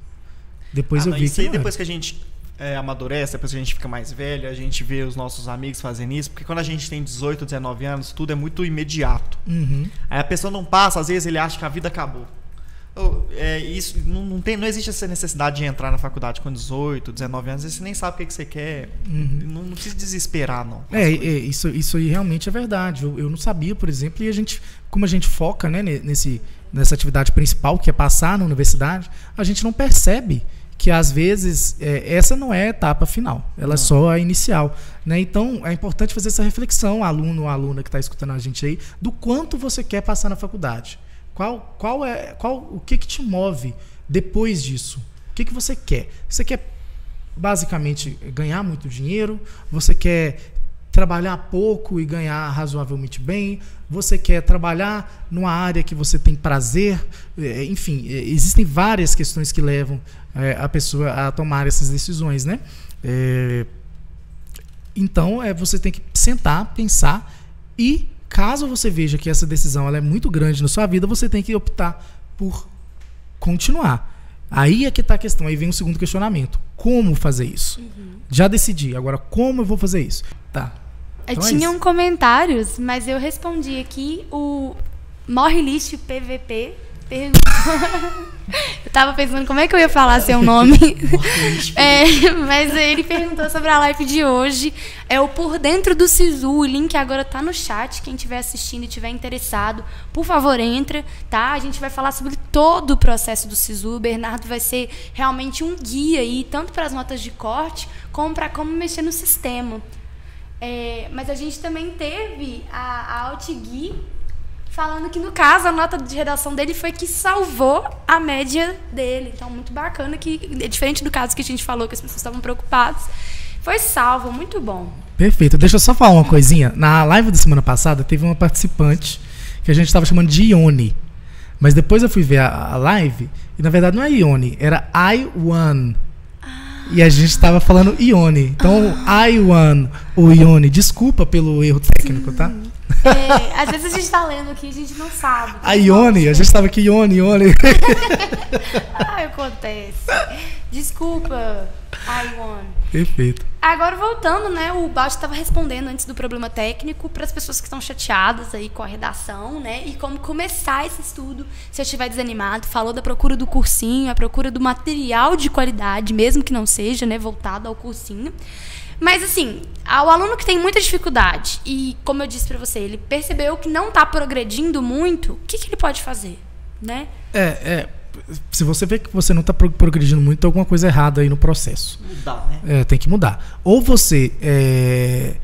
Depois ah, eu vi isso que. aí, não depois que a gente é, amadurece, depois que a gente fica mais velho, a gente vê os nossos amigos fazendo isso, porque quando a gente tem 18, 19 anos, tudo é muito imediato. Uhum. Aí a pessoa não passa, às vezes ele acha que a vida acabou. É, isso não, não, tem, não existe essa necessidade de entrar na faculdade com 18, 19 anos, você nem sabe o que, que você quer. Uhum. Não, não, precisa desesperar, não. É, é, isso, isso aí realmente é verdade. Eu, eu, não sabia, por exemplo, e a gente, como a gente foca né, nesse, nessa atividade principal, que é passar na universidade, a gente não percebe que às vezes é, essa não é a etapa final, ela não. é só a inicial. Né? Então é importante fazer essa reflexão, aluno ou aluna que está escutando a gente aí, do quanto você quer passar na faculdade. Qual, qual é, qual, o que, que te move depois disso? O que, que você quer? Você quer basicamente ganhar muito dinheiro? Você quer trabalhar pouco e ganhar razoavelmente bem? Você quer trabalhar numa área que você tem prazer? É, enfim, é, existem várias questões que levam é, a pessoa a tomar essas decisões, né? É, então, é, você tem que sentar, pensar e Caso você veja que essa decisão ela é muito grande na sua vida, você tem que optar por continuar. Aí é que está a questão. Aí vem o segundo questionamento. Como fazer isso? Uhum. Já decidi. Agora, como eu vou fazer isso? Tá. Então Tinham é comentários, mas eu respondi aqui o Morre List PVP perguntou. *laughs* eu tava pensando como é que eu ia falar seu nome. *laughs* é, mas ele perguntou sobre a live de hoje. É o Por Dentro do Sisu. O link agora tá no chat. Quem estiver assistindo e estiver interessado, por favor, entra, tá? A gente vai falar sobre todo o processo do Sisu. O Bernardo vai ser realmente um guia aí, tanto para as notas de corte, como para como mexer no sistema. É, mas a gente também teve a, a Altgui falando que no caso a nota de redação dele foi que salvou a média dele. Então muito bacana que diferente do caso que a gente falou que as pessoas estavam preocupadas, foi salvo, muito bom. Perfeito. Deixa eu só falar uma coisinha. Na live da semana passada teve uma participante que a gente estava chamando de Ione. Mas depois eu fui ver a, a, live e na verdade não é Ione, era I One. E a gente estava falando Ione. Então, ah. I One, ou Ione, desculpa pelo erro técnico, tá? Sim. tá? É, às vezes a gente tá lendo aqui e a gente não sabe. A Ione, a gente tava aqui, Ione, Ione. *laughs* Ai, acontece. Desculpa, Ione. Perfeito. Agora voltando, né? O Balt estava respondendo antes do problema técnico para as pessoas que estão chateadas aí com a redação, né? E como começar esse estudo se eu estiver desanimado. Falou da procura do cursinho, a procura do material de qualidade, mesmo que não seja, né, voltado ao cursinho. Mas assim, o aluno que tem muita dificuldade e, como eu disse para você, ele percebeu que não está progredindo muito, o que, que ele pode fazer, né? É, é, se você vê que você não está progredindo muito, tem alguma coisa errada aí no processo. Mudar, né? É, tem que mudar. Ou você é,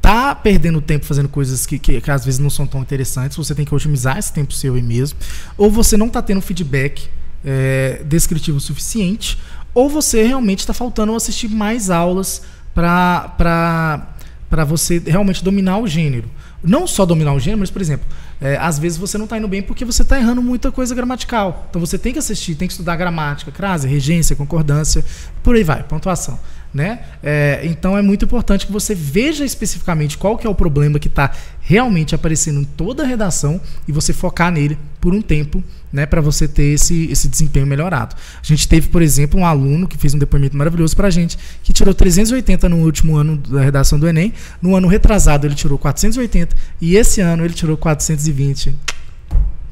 tá perdendo tempo fazendo coisas que, que, que, às vezes não são tão interessantes, você tem que otimizar esse tempo seu aí mesmo. Ou você não está tendo feedback é, descritivo suficiente, ou você realmente está faltando assistir mais aulas para você realmente dominar o gênero. Não só dominar o gênero, mas, por exemplo, é, às vezes você não está indo bem porque você está errando muita coisa gramatical. Então você tem que assistir, tem que estudar gramática, crase, regência, concordância, por aí vai, pontuação. Né? É, então é muito importante que você veja especificamente qual que é o problema que está realmente aparecendo em toda a redação e você focar nele por um tempo né, para você ter esse, esse desempenho melhorado. A gente teve, por exemplo, um aluno que fez um depoimento maravilhoso para a gente, que tirou 380 no último ano da redação do Enem. No ano retrasado, ele tirou 480 e esse ano ele tirou 420.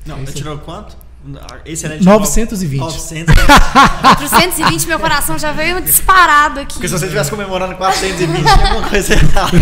Não, é ele tirou quanto? Excelente. 920. 920. 420, meu coração já veio disparado aqui. Porque se você estivesse comemorando 420, tinha alguma coisa *laughs* errada.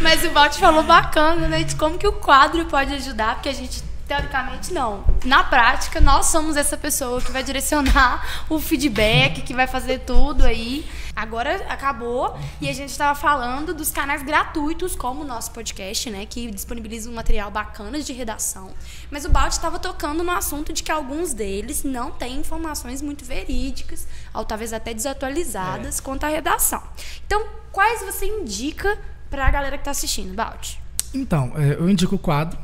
Mas o Balt falou bacana, né? De como que o quadro pode ajudar, porque a gente teoricamente não. Na prática, nós somos essa pessoa que vai direcionar o feedback, que vai fazer tudo aí. Agora acabou e a gente estava falando dos canais gratuitos, como o nosso podcast, né, que disponibiliza um material bacana de redação. Mas o Balt estava tocando no assunto de que alguns deles não têm informações muito verídicas, ou talvez até desatualizadas, é. quanto à redação. Então, quais você indica para a galera que está assistindo, Balt? Então, é, eu indico o quadro.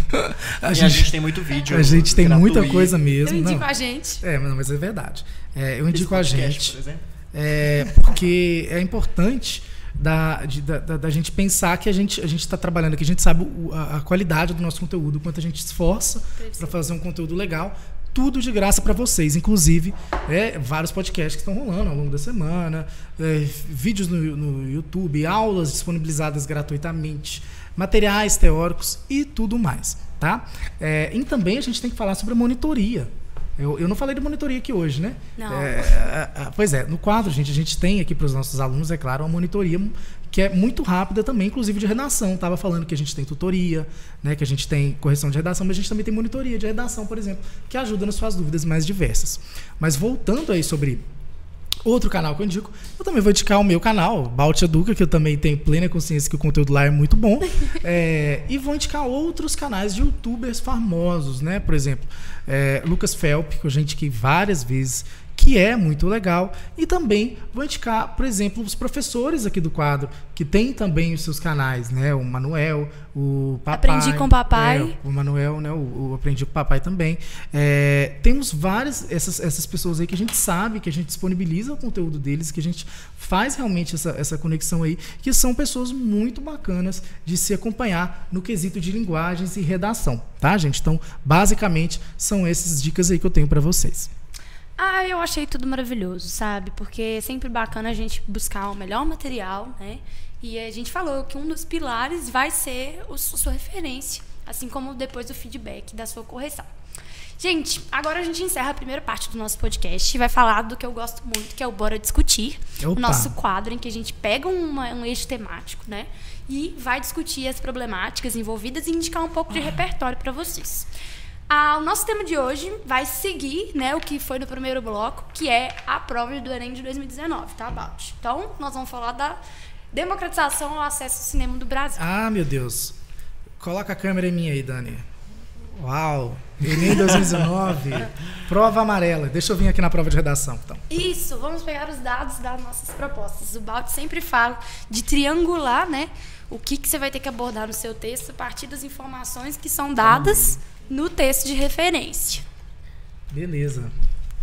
*laughs* a, gente, a gente, tem muito vídeo. A gente tem muita coisa mesmo. Eu indico não. a gente. É, mas é verdade. É, eu indico a gente. É, porque é importante da, de, da, da, gente pensar que a gente a está trabalhando aqui, a gente sabe o, a, a, qualidade do nosso conteúdo, o quanto a gente esforça para fazer um conteúdo legal. Tudo de graça para vocês, inclusive é, vários podcasts que estão rolando ao longo da semana, é, vídeos no, no YouTube, aulas disponibilizadas gratuitamente materiais teóricos e tudo mais. Tá? É, e também a gente tem que falar sobre a monitoria. Eu, eu não falei de monitoria aqui hoje, né? Não. É, é, é pois é, no quadro, gente, a gente tem aqui para os nossos alunos, é claro, uma monitoria que é muito rápida também, inclusive de redação. Estava falando que a gente tem tutoria, né, que a gente tem correção de redação, mas a gente também tem monitoria de redação, por exemplo, que ajuda nas suas dúvidas mais diversas. Mas voltando aí sobre Outro canal que eu indico, eu também vou indicar o meu canal, Balt Educa, que eu também tenho plena consciência que o conteúdo lá é muito bom. *laughs* É, e vou indicar outros canais de youtubers famosos, né? Por exemplo, é, Lucas Felp, que eu já indiquei várias vezes, que é muito legal. E também vou indicar, por exemplo, os professores aqui do quadro, que tem também os seus canais, né? O Manuel, o Papai. Aprendi com o Papai. É, o Manuel, né? O, o, Aprendi com o Papai também. É, temos várias, essas, essas pessoas aí que a gente sabe, que a gente disponibiliza o conteúdo deles, que a gente faz realmente essa, essa conexão aí, que são pessoas muito bacanas de se acompanhar no quesito de linguagens e redação, tá, gente? Então, basicamente, são essas dicas aí que eu tenho para vocês. Ah, eu achei tudo maravilhoso, sabe? Porque é sempre bacana a gente buscar o melhor material, né? E a gente falou que um dos pilares vai ser a sua referência, assim como depois do feedback da sua correção. Gente, agora a gente encerra a primeira parte do nosso podcast e vai falar do que eu gosto muito, que é o Bora Discutir. Opa. O nosso quadro em que a gente pega uma, um eixo temático, né? E vai discutir as problemáticas envolvidas e indicar um pouco de repertório para vocês. Ah, o nosso tema de hoje vai seguir né, o que foi no primeiro bloco, que é a prova do Enem de 2019, tá, Balt? Então, nós vamos falar da democratização ao acesso ao cinema do Brasil. Ah, meu Deus. Coloca a câmera em mim aí, Dani. Uau! Enem 2019, *laughs* prova amarela. Deixa eu vir aqui na prova de redação, então. Isso, vamos pegar os dados das nossas propostas. O Balt sempre fala de triangular, né? O que, que você vai ter que abordar no seu texto a partir das informações que são dadas no texto de referência. Beleza.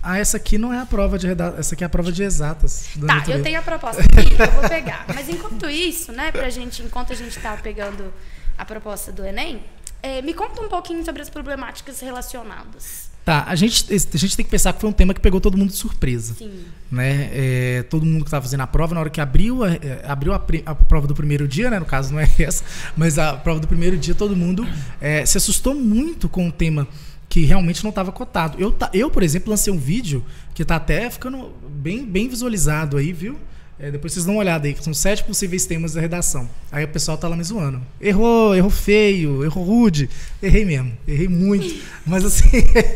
Ah, essa aqui não é a prova de redação, essa aqui é a prova de exatas. Tá, eu tenho a proposta *laughs* aqui, eu vou pegar. Mas enquanto isso, né, pra gente, enquanto a gente tá pegando a proposta do Enem, é, me conta um pouquinho sobre as problemáticas relacionadas. Tá, a gente, a gente tem que pensar que foi um tema que pegou todo mundo de surpresa. Sim. Né? É, todo mundo que estava fazendo a prova, na hora que abriu, a, é, abriu a, a, prova do primeiro dia, né? no caso não é *laughs* essa, mas a prova do primeiro dia, todo mundo é, se assustou muito com o tema que realmente não estava cotado. Eu, eu, por exemplo, lancei um vídeo que está até ficando bem, bem visualizado aí, viu? É, depois vocês dão uma olhada aí, que são sete possíveis temas da redação. Aí o pessoal tá lá me zoando. Errou, errou feio, errou rude. Errei mesmo, errei muito. *laughs* Mas assim,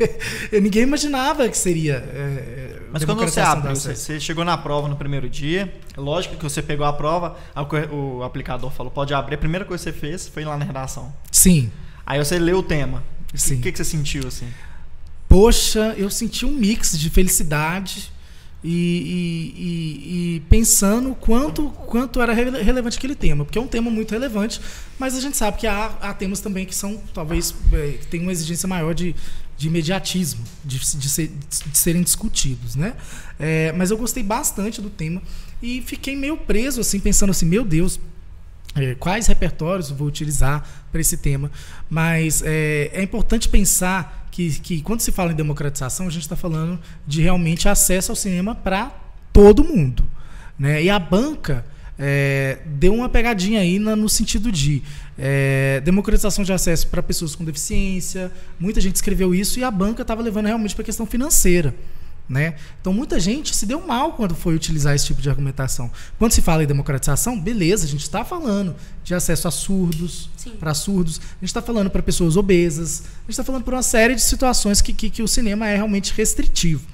*laughs* ninguém imaginava que seria. É, é Mas quando você abre, você, você, chegou na prova no primeiro dia, lógico que você pegou a prova, o aplicador falou, pode abrir. A primeira coisa que você fez foi ir lá na redação. Sim. Aí você leu o tema. Sim. O que, que você sentiu assim? Poxa, eu senti um mix de felicidade e, e, e, pensando quanto, quanto era relevante aquele tema, porque é um tema muito relevante, mas a gente sabe que há, há temas também que são, talvez, é, que tem uma exigência maior de, de imediatismo, de, de, ser, de serem discutidos, né? É, mas eu gostei bastante do tema e fiquei meio preso, assim, pensando assim, meu Deus, é, quais repertórios vou utilizar para esse tema? Mas é, é importante pensar que, que quando se fala em democratização, a gente está falando de realmente acesso ao cinema para todo mundo. Né? E a banca, é, deu uma pegadinha aí na, no sentido de é, democratização de acesso para pessoas com deficiência. Muita gente escreveu isso e a banca estava levando realmente para a questão financeira. Né? Então muita gente se deu mal quando foi utilizar esse tipo de argumentação. Quando se fala em democratização, beleza, a gente está falando de acesso a surdos, para surdos, a gente está falando para pessoas obesas, a gente está falando por uma série de situações que, que, que o cinema é realmente restritivo.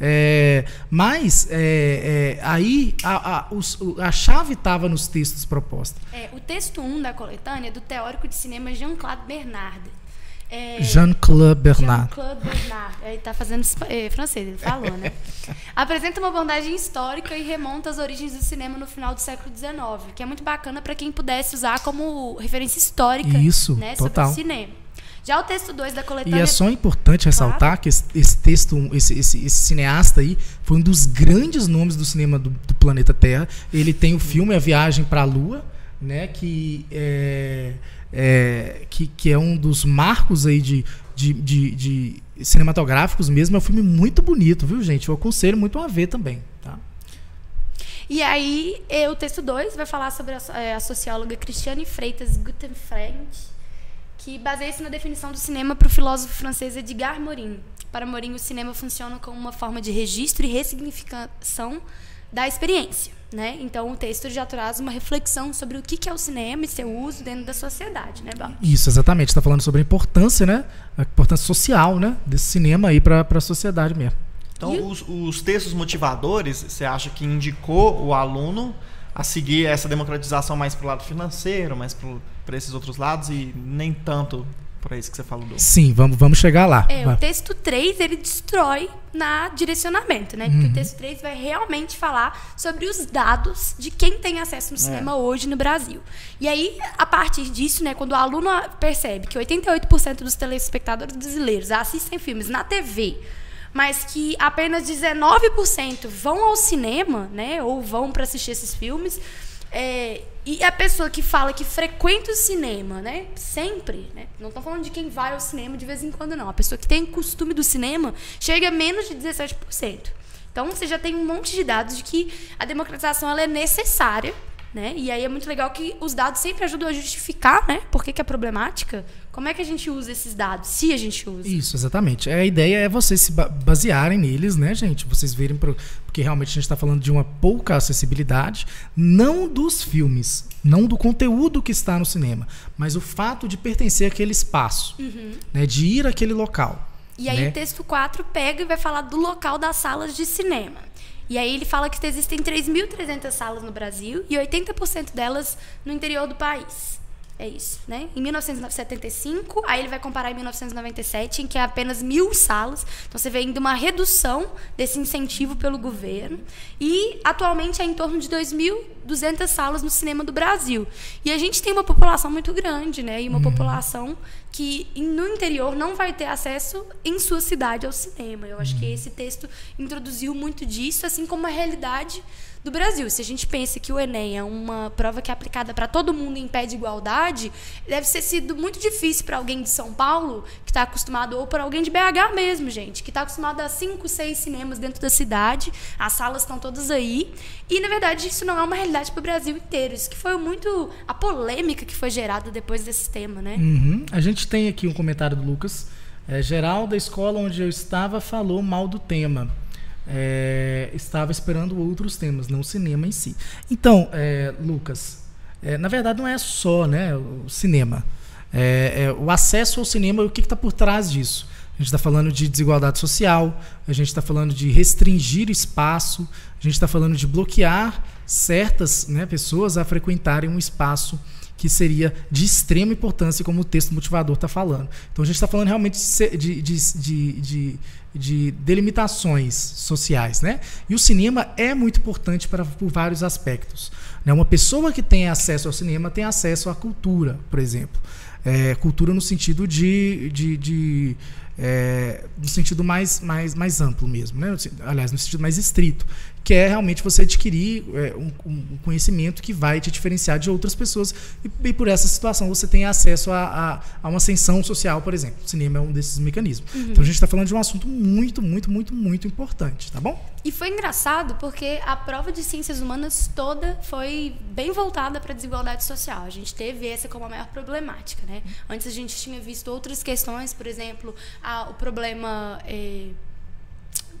É, mas é, é, aí a, a, os, a chave estava nos textos propostos. É, o texto 1 um da coletânea é do teórico de cinema Jean-Claude Bernard. É, Jean-Claude Bernard. Jean-Claude Bernard. Ele está fazendo é, francês, ele falou, né? *laughs* Apresenta uma abordagem histórica e remonta às origens do cinema no final do século XIX, que é muito bacana para quem pudesse usar como referência histórica Isso, né, total. sobre o cinema. Já o texto 2 da coletânea. E é só importante ressaltar claro. que esse, esse texto, esse, esse, esse, cineasta aí, foi um dos grandes nomes do cinema do, do planeta Terra. Ele tem o filme A Viagem para a Lua, né? Que é, é, que, que é um dos marcos aí de, de, de, de, cinematográficos mesmo. É um filme muito bonito, viu, gente? Eu aconselho muito a ver também, tá? E aí, o texto 2 vai falar sobre a, é, a socióloga Cristiane Freitas Gutenfrend, que baseia-se na definição do cinema para o filósofo francês Edgar Morin. Para Morin, o cinema funciona como uma forma de registro e ressignificação da experiência. Né? Então, o texto já traz uma reflexão sobre o que é o cinema e seu uso dentro da sociedade, né, Bal? Isso, exatamente. Está falando sobre a importância, né? A importância social, né? Desse cinema aí para a sociedade mesmo. Então, os, os, textos motivadores, você acha que indicou o aluno a seguir essa democratização mais para o lado financeiro, mais para esses outros lados e nem tanto para isso que você falou. Do... Sim, vamos, vamos chegar lá. É, vai. o texto 3, ele destrói na direcionamento, né? Porque uhum. o texto 3 vai realmente falar sobre os dados de quem tem acesso no é. cinema é. hoje no Brasil. E aí, a partir disso, né, quando o aluno percebe que 88% dos telespectadores brasileiros assistem filmes na TV, mas que apenas 19% vão ao cinema, né, ou vão para assistir esses filmes. É, e a pessoa que fala que frequenta o cinema, né, sempre, né, não estou falando de quem vai ao cinema de vez em quando, não. A pessoa que tem costume do cinema chega a menos de 17%. Então, você já tem um monte de dados de que a democratização ela é necessária né? E aí é muito legal que os dados sempre ajudam a justificar, né? Por que, que é problemática. Como é que a gente usa esses dados, se a gente usa? Isso, exatamente. A ideia é vocês se basearem neles, né, gente? Vocês verem, pro... porque realmente a gente está falando de uma pouca acessibilidade, não dos filmes, não do conteúdo que está no cinema, mas o fato de pertencer àquele espaço, uhum. né, de ir àquele local. E aí né? o texto 4 pega e vai falar do local das salas de cinema. E aí ele fala que existem 3.300 salas no Brasil e 80% delas no interior do país. É isso, né? Em 1975, aí ele vai comparar em 1997, em que é apenas mil salas. Então você vê ainda uma redução desse incentivo pelo governo. E atualmente é em torno de 2.200 salas no cinema do Brasil. E a gente tem uma população muito grande, né? E uma uhum. população que no interior não vai ter acesso em sua cidade ao cinema. Eu acho que esse texto introduziu muito disso, assim como a realidade do Brasil. Se a gente pensa que o Enem é uma prova que é aplicada para todo mundo em pé de igualdade, deve ter sido muito difícil para alguém de São Paulo, que está acostumado, ou para alguém de BH mesmo, gente, que está acostumado a cinco, seis cinemas dentro da cidade, as salas estão todas aí. E, na verdade, isso não é uma realidade para o Brasil inteiro. Isso que foi muito a polêmica que foi gerada depois desse tema, né? Uhum. A gente tem aqui um comentário do Lucas. É, geral da escola onde eu estava falou mal do tema é, estava esperando outros temas, não o cinema em si. Então, é, Lucas, é, na verdade não é só né, o cinema. É, é, o acesso ao cinema, o que está por trás disso? A gente está falando de desigualdade social, a gente está falando de restringir espaço, a gente está falando de bloquear certas né, pessoas a frequentarem um espaço que seria de extrema importância, como o texto motivador está falando. Então a gente está falando realmente de, de, de, de, de delimitações sociais. Né? E o cinema é muito importante para, por vários aspectos. Né? Uma pessoa que tem acesso ao cinema tem acesso à cultura, por exemplo. É, cultura no sentido de, de, de é, no sentido mais, mais, mais amplo mesmo, né? aliás, no sentido mais estrito, que é realmente você adquirir é, um, um, conhecimento que vai te diferenciar de outras pessoas e, e por essa situação você tem acesso a, a, a, uma ascensão social, por exemplo. O cinema é um desses mecanismos. Uhum. Então a gente está falando de um assunto muito, muito, muito, muito importante, tá bom? E foi engraçado porque a prova de ciências humanas toda foi bem voltada para a desigualdade social. A gente teve essa como a maior problemática, né? Antes a gente tinha visto outras questões, por exemplo, a, o problema eh,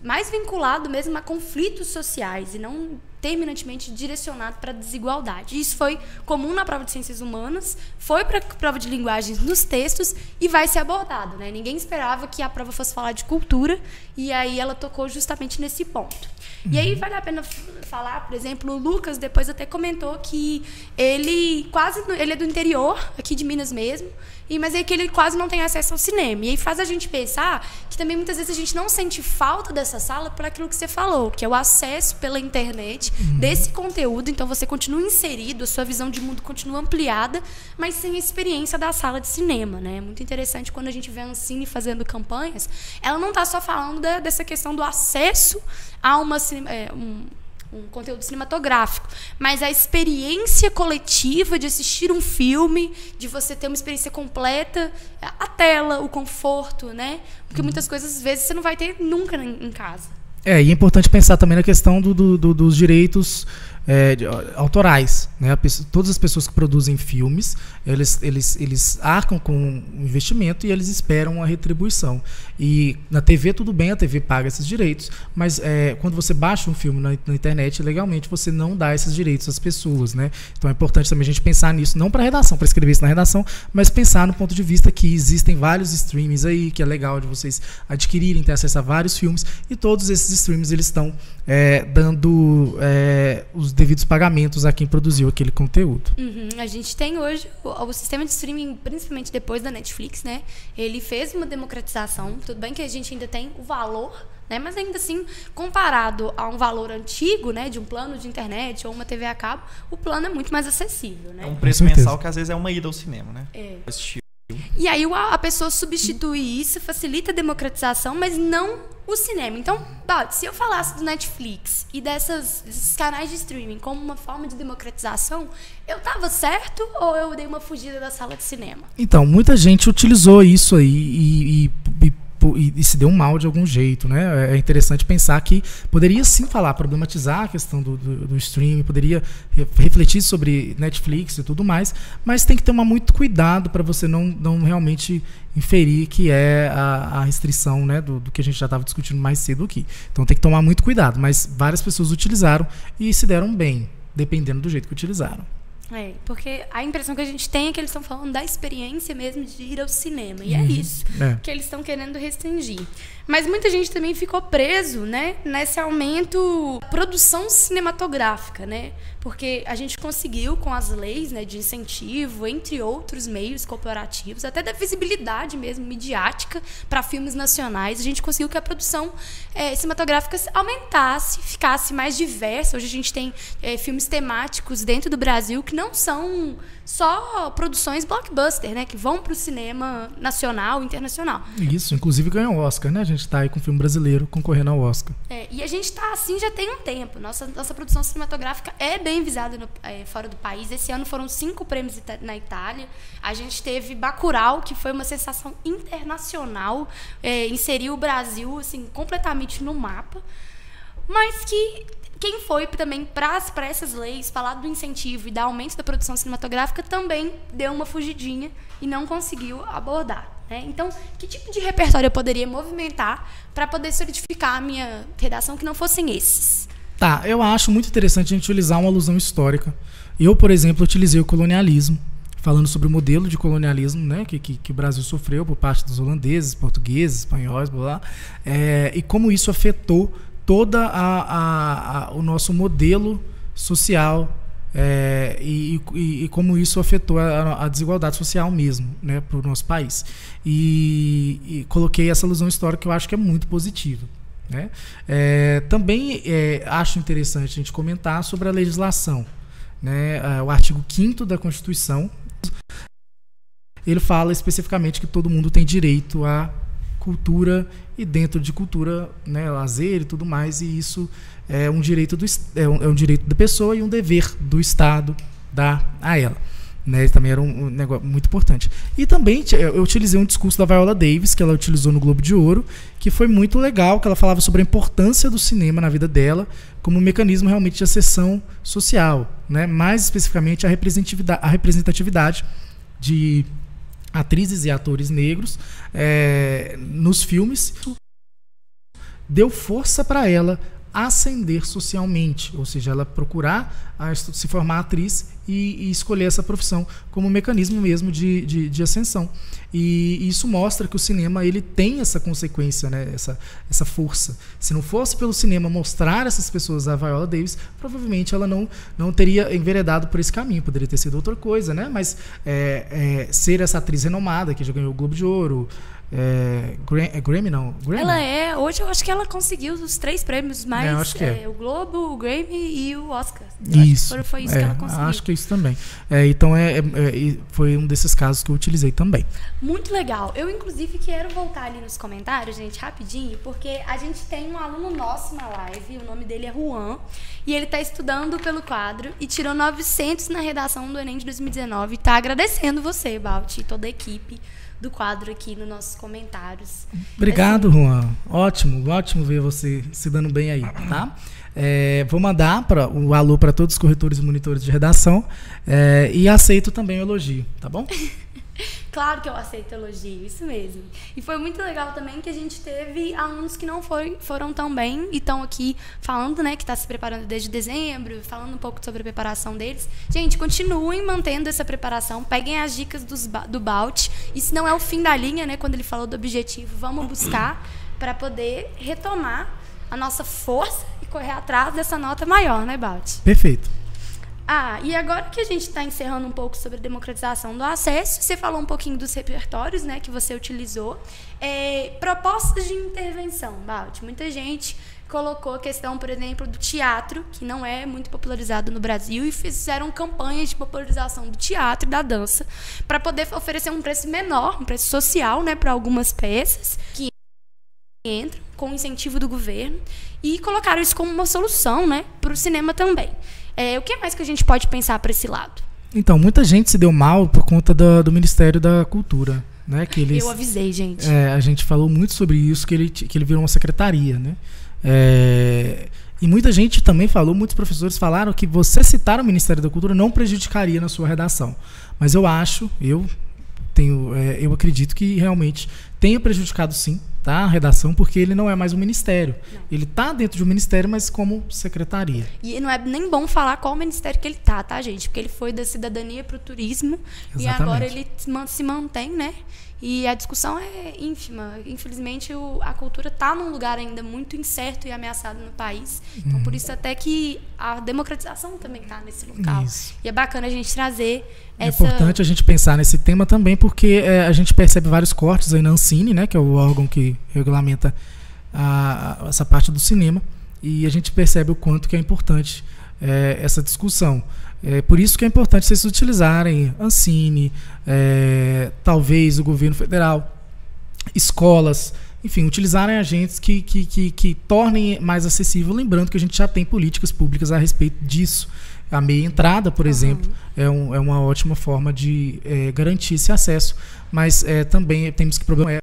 mais vinculado mesmo a conflitos sociais e não terminantemente direcionado para a desigualdade. Isso foi comum na prova de ciências humanas, foi para a prova de linguagens nos textos e vai ser abordado. Né? Ninguém esperava que a prova fosse falar de cultura e aí ela tocou justamente nesse ponto. Uhum. E aí uhum. vale a pena falar, por exemplo, o Lucas depois até comentou que ele quase ele é do interior, aqui de Minas mesmo, e mas é que ele quase não tem acesso ao cinema. E aí faz a gente pensar que também muitas vezes a gente não sente falta dessa sala por aquilo que você falou, que é o acesso pela internet uhum. desse conteúdo. Então você continua inserido, a sua visão de mundo continua ampliada, mas sem a experiência da sala de cinema, né? É muito interessante quando a gente vê a Ancine fazendo campanhas, ela não está só falando da, dessa questão do acesso a uma é, um, um conteúdo cinematográfico, mas a experiência coletiva de assistir um filme, de você ter uma experiência completa, a tela, o conforto, né? Porque uhum. muitas coisas às vezes você não vai ter nunca em casa. É, e é importante pensar também na questão do, do, do, dos direitos é, autorais. Né? todas as pessoas que produzem filmes, eles, eles, eles arcam com um investimento e eles esperam uma retribuição. E na TV tudo bem, a TV paga esses direitos, mas é, quando você baixa um filme na, na, internet, legalmente você não dá esses direitos às pessoas. Né? Então é importante também a gente pensar nisso, não para a redação, para escrever isso na redação, mas pensar no ponto de vista que existem vários streams aí, que é legal de vocês adquirirem, ter acesso a vários filmes, e todos esses streams eles estão é, dando é, os devidos pagamentos a quem produziu aquele conteúdo. Uhum. A gente tem hoje o, o, sistema de streaming, principalmente depois da Netflix, né? Ele fez uma democratização. Tudo bem que a gente ainda tem o valor né? Mas ainda assim, comparado a um valor antigo, né, de um plano de internet ou uma TV a cabo, o plano é muito mais acessível, né? É um preço mensal que às vezes é uma ida ao cinema, né? É. E aí a pessoa substitui isso, facilita a democratização, mas não o cinema. Então, se eu falasse do Netflix e dessas, desses canais de streaming como uma forma de democratização, eu estava certo ou eu dei uma fugida da sala de cinema? Então, muita gente utilizou isso aí e, e, e e, se deu mal de algum jeito, né? É, é interessante pensar que poderia sim falar, problematizar a questão do, do, do streaming, poderia refletir sobre Netflix e tudo mais, mas tem que tomar muito cuidado para você não, não realmente inferir que é a, a restrição né, do, do, que a gente já estava discutindo mais cedo aqui. Então tem que tomar muito cuidado, mas várias pessoas utilizaram e se deram bem, dependendo do jeito que utilizaram. É, porque a impressão que a gente tem é que eles estão falando da experiência mesmo de ir ao cinema. E é uhum. é isso é. que eles estão querendo restringir. Mas muita gente também ficou preso, né, nesse aumento da produção cinematográfica, né? Porque a gente conseguiu com as leis, né, de incentivo, entre outros meios corporativos, até da visibilidade mesmo midiática para filmes nacionais, a gente conseguiu que a produção é, cinematográfica aumentasse, ficasse mais diversa. Hoje a gente tem é, filmes temáticos dentro do Brasil que não são só produções blockbuster, né? Que vão para o cinema nacional e internacional. Isso, inclusive ganhou o Oscar, né? A gente está aí com um filme brasileiro concorrendo ao Oscar. É, e a gente está assim já tem um tempo. Nossa, nossa produção cinematográfica é bem visada no, é, fora do país. Esse ano foram cinco prêmios na Itália. A gente teve Bacurau, que foi uma sensação internacional. É, inseriu o Brasil assim, completamente no mapa. Mas que quem foi também para essas leis, falar do incentivo e da aumento da produção cinematográfica, também deu uma fugidinha e não conseguiu abordar. Né? Então, que tipo de repertório eu poderia movimentar para poder solidificar a minha redação que não fossem esses? Tá, eu acho muito interessante a gente utilizar uma alusão histórica. Eu, por exemplo, utilizei o colonialismo, falando sobre o modelo de colonialismo né, que, que, que o Brasil sofreu por parte dos holandeses, portugueses, espanhóis, blá, blá, é, e como isso afetou toda a, a, a, o nosso modelo social é, e, e, e, como isso afetou a, a desigualdade social mesmo né, para o nosso país. E, e, coloquei essa alusão histórica que eu acho que é muito positiva. Né? É, também é, acho interessante a gente comentar sobre a legislação. Né? É, o artigo 5 da Constituição ele fala especificamente que todo mundo tem direito a cultura e dentro de cultura, né, lazer e tudo mais, e isso é um direito do é um, é um direito da pessoa e um dever do Estado dar a ela. Né, também era um, um, negócio muito importante. E também eu utilizei um discurso da Viola Davis, que ela utilizou no Globo de Ouro, que foi muito legal, que ela falava sobre a importância do cinema na vida dela, como um mecanismo realmente de acessão social, né? mais especificamente a representatividade, a representatividade de atrizes e atores negros é, nos filmes deu força para ela ascender socialmente, ou seja, ela procurar se formar atriz e, e, escolher essa profissão como mecanismo mesmo de, de, de, ascensão. E isso mostra que o cinema ele tem essa consequência, né? essa, essa força. Se não fosse pelo cinema mostrar essas pessoas a Viola Davis, provavelmente ela não, não teria enveredado por esse caminho, poderia ter sido outra coisa, né? mas é, é, ser essa atriz renomada que já ganhou o Globo de Ouro, é, é, Grammy, não? Grammy? Ela é. Hoje eu acho que ela conseguiu os três prêmios mais. É, acho que é. é. o Globo, o Grammy e o Oscar. Isso. Foi, isso que ela conseguiu. Acho que é isso também. então é, foi um desses casos que eu utilizei também. Muito legal. Eu, inclusive, quero voltar ali nos comentários, gente, rapidinho, porque a gente tem um aluno nosso na live, o nome dele é Juan, e ele está estudando pelo quadro e tirou 900 na redação do Enem de 2019. Está agradecendo você, Balt, e toda a equipe do quadro aqui nos nossos comentários. Obrigado, assim, Juan. Ótimo, ótimo ver você se dando bem aí, tá? É, vou mandar para o alô para todos os corretores e monitores de redação é, e aceito também o elogio, tá bom? *laughs* *laughs* Claro que eu aceito elogio, isso mesmo. E foi muito legal também que a gente teve alunos que não foi, foram tão bem e estão aqui falando, né, que está se preparando desde dezembro, falando um pouco sobre a preparação deles. Gente, continuem mantendo essa preparação, peguem as dicas dos, do Balt. E se não é o fim da linha, né, quando ele falou do objetivo, vamos buscar para poder retomar a nossa força e correr atrás dessa nota maior, né, Balt? Perfeito. Ah, e agora que a gente está encerrando um pouco sobre a democratização do acesso, você falou um pouquinho dos repertórios né, que você utilizou. É, propostas de intervenção, Balt. Muita gente colocou a questão, por exemplo, do teatro, que não é muito popularizado no Brasil, e fizeram campanhas de popularização do teatro e da dança, para poder oferecer um preço menor, um preço social, né, para algumas peças que entram com incentivo do governo, e colocaram isso como uma solução né, para o cinema também. É, o que mais que a gente pode pensar para esse lado? Então, muita gente se deu mal por conta do, do Ministério da Cultura. Né, que eles, Eu avisei, gente. É, a gente falou muito sobre isso, que ele, que ele virou uma secretaria. Né? É, e muita gente também falou, muitos professores falaram que você citar o Ministério da Cultura não prejudicaria na sua redação. Mas eu acho, eu tenho, é, eu acredito que realmente tenha prejudicado sim tá? A redação, porque ele não é mais um ministério. Não. Ele está dentro de um ministério, mas como secretaria. E não é nem bom falar qual ministério que ele tá, tá, gente? Porque ele foi da cidadania para o turismo Exatamente. e agora ele se mantém, né? E a discussão é ínfima. Infelizmente, o, a cultura está num lugar ainda muito incerto e ameaçado no país. Então, por uhum. isso até que a democratização também está nesse local. Isso. E é bacana a gente trazer é importante a gente pensar nesse tema também, porque é, a gente percebe vários cortes aí na Ancine, né, que é o órgão que regulamenta a, a, essa parte do cinema, e a gente percebe o quanto que é importante é, essa discussão. É por isso que é importante vocês utilizarem Ancine, é, talvez o governo federal, escolas, enfim, utilizarem agentes que, que, que, que tornem mais acessível, lembrando que a gente já tem políticas públicas a respeito disso. A meia entrada, por uhum. exemplo, é, um, é, uma ótima forma de é, garantir esse acesso, mas é, também temos que problema é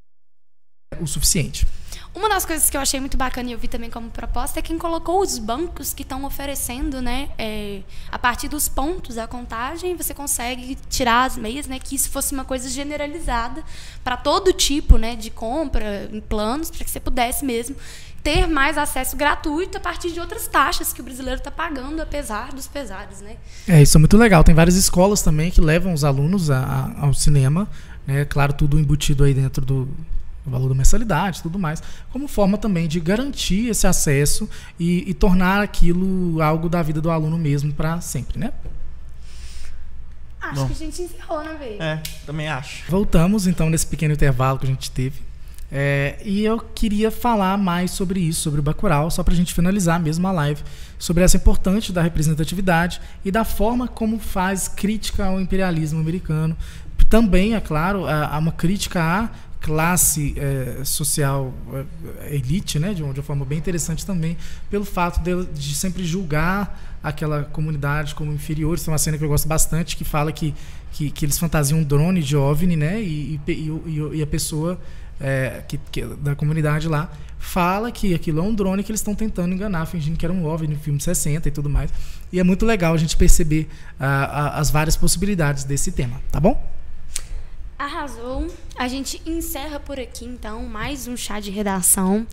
o suficiente. Uma das coisas que eu achei muito bacana e eu vi também como proposta é quem colocou os bancos que estão oferecendo, né? É, a partir dos pontos da contagem, você consegue tirar as meias, né? Que isso fosse uma coisa generalizada para todo tipo, né? De compra, em planos, para que você pudesse mesmo ter mais acesso gratuito a partir de outras taxas que o brasileiro está pagando, apesar dos pesares, né? É, isso é muito legal. Tem várias escolas também que levam os alunos a, a, ao cinema, né? Claro, tudo embutido aí dentro do o valor da mensalidade tudo mais, como forma também de garantir esse acesso e, e tornar aquilo algo da vida do aluno mesmo para sempre, né? Acho Bom. que a gente encerrou, né, Veio? É, também acho. Voltamos então nesse pequeno intervalo que a gente teve. É, e eu queria falar mais sobre isso, sobre o Bacurau, só para a gente finalizar mesmo a live, sobre essa importância da representatividade e da forma como faz crítica ao imperialismo americano. Também, é claro, há uma crítica à classe é, social é, elite, né, de uma, de uma, forma bem interessante também, pelo fato de, de, sempre julgar aquela comunidade como inferior. Isso é uma cena que eu gosto bastante, que fala que, que, que eles fantasiam um drone de OVNI, né, e, e, e, e a pessoa é, que, que, da comunidade lá fala que aquilo é um drone que eles estão tentando enganar, fingindo que era um OVNI no filme 60 e tudo mais. E é muito legal a gente perceber uh, as várias possibilidades desse tema, tá bom? Arrasou. A gente encerra por aqui, então, mais um chá de redação.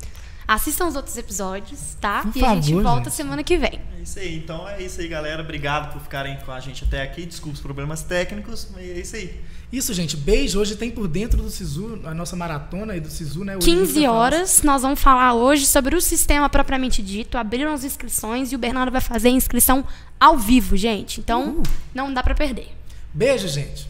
Assistam os outros episódios, tá? Por e favor, a gente volta gente. semana que vem. É isso aí. Então é isso aí, galera. Obrigado por ficarem com a gente até aqui. Desculpa os problemas técnicos, mas é isso aí. Isso, gente. Beijo. Hoje tem por dentro do SISU, a nossa maratona aí do SISU, né? Hoje 15 horas. Nós vamos falar hoje sobre o sistema propriamente dito. Abriram as inscrições e o Bernardo vai fazer a inscrição ao vivo, gente. Então, não dá para perder. Beijo, gente.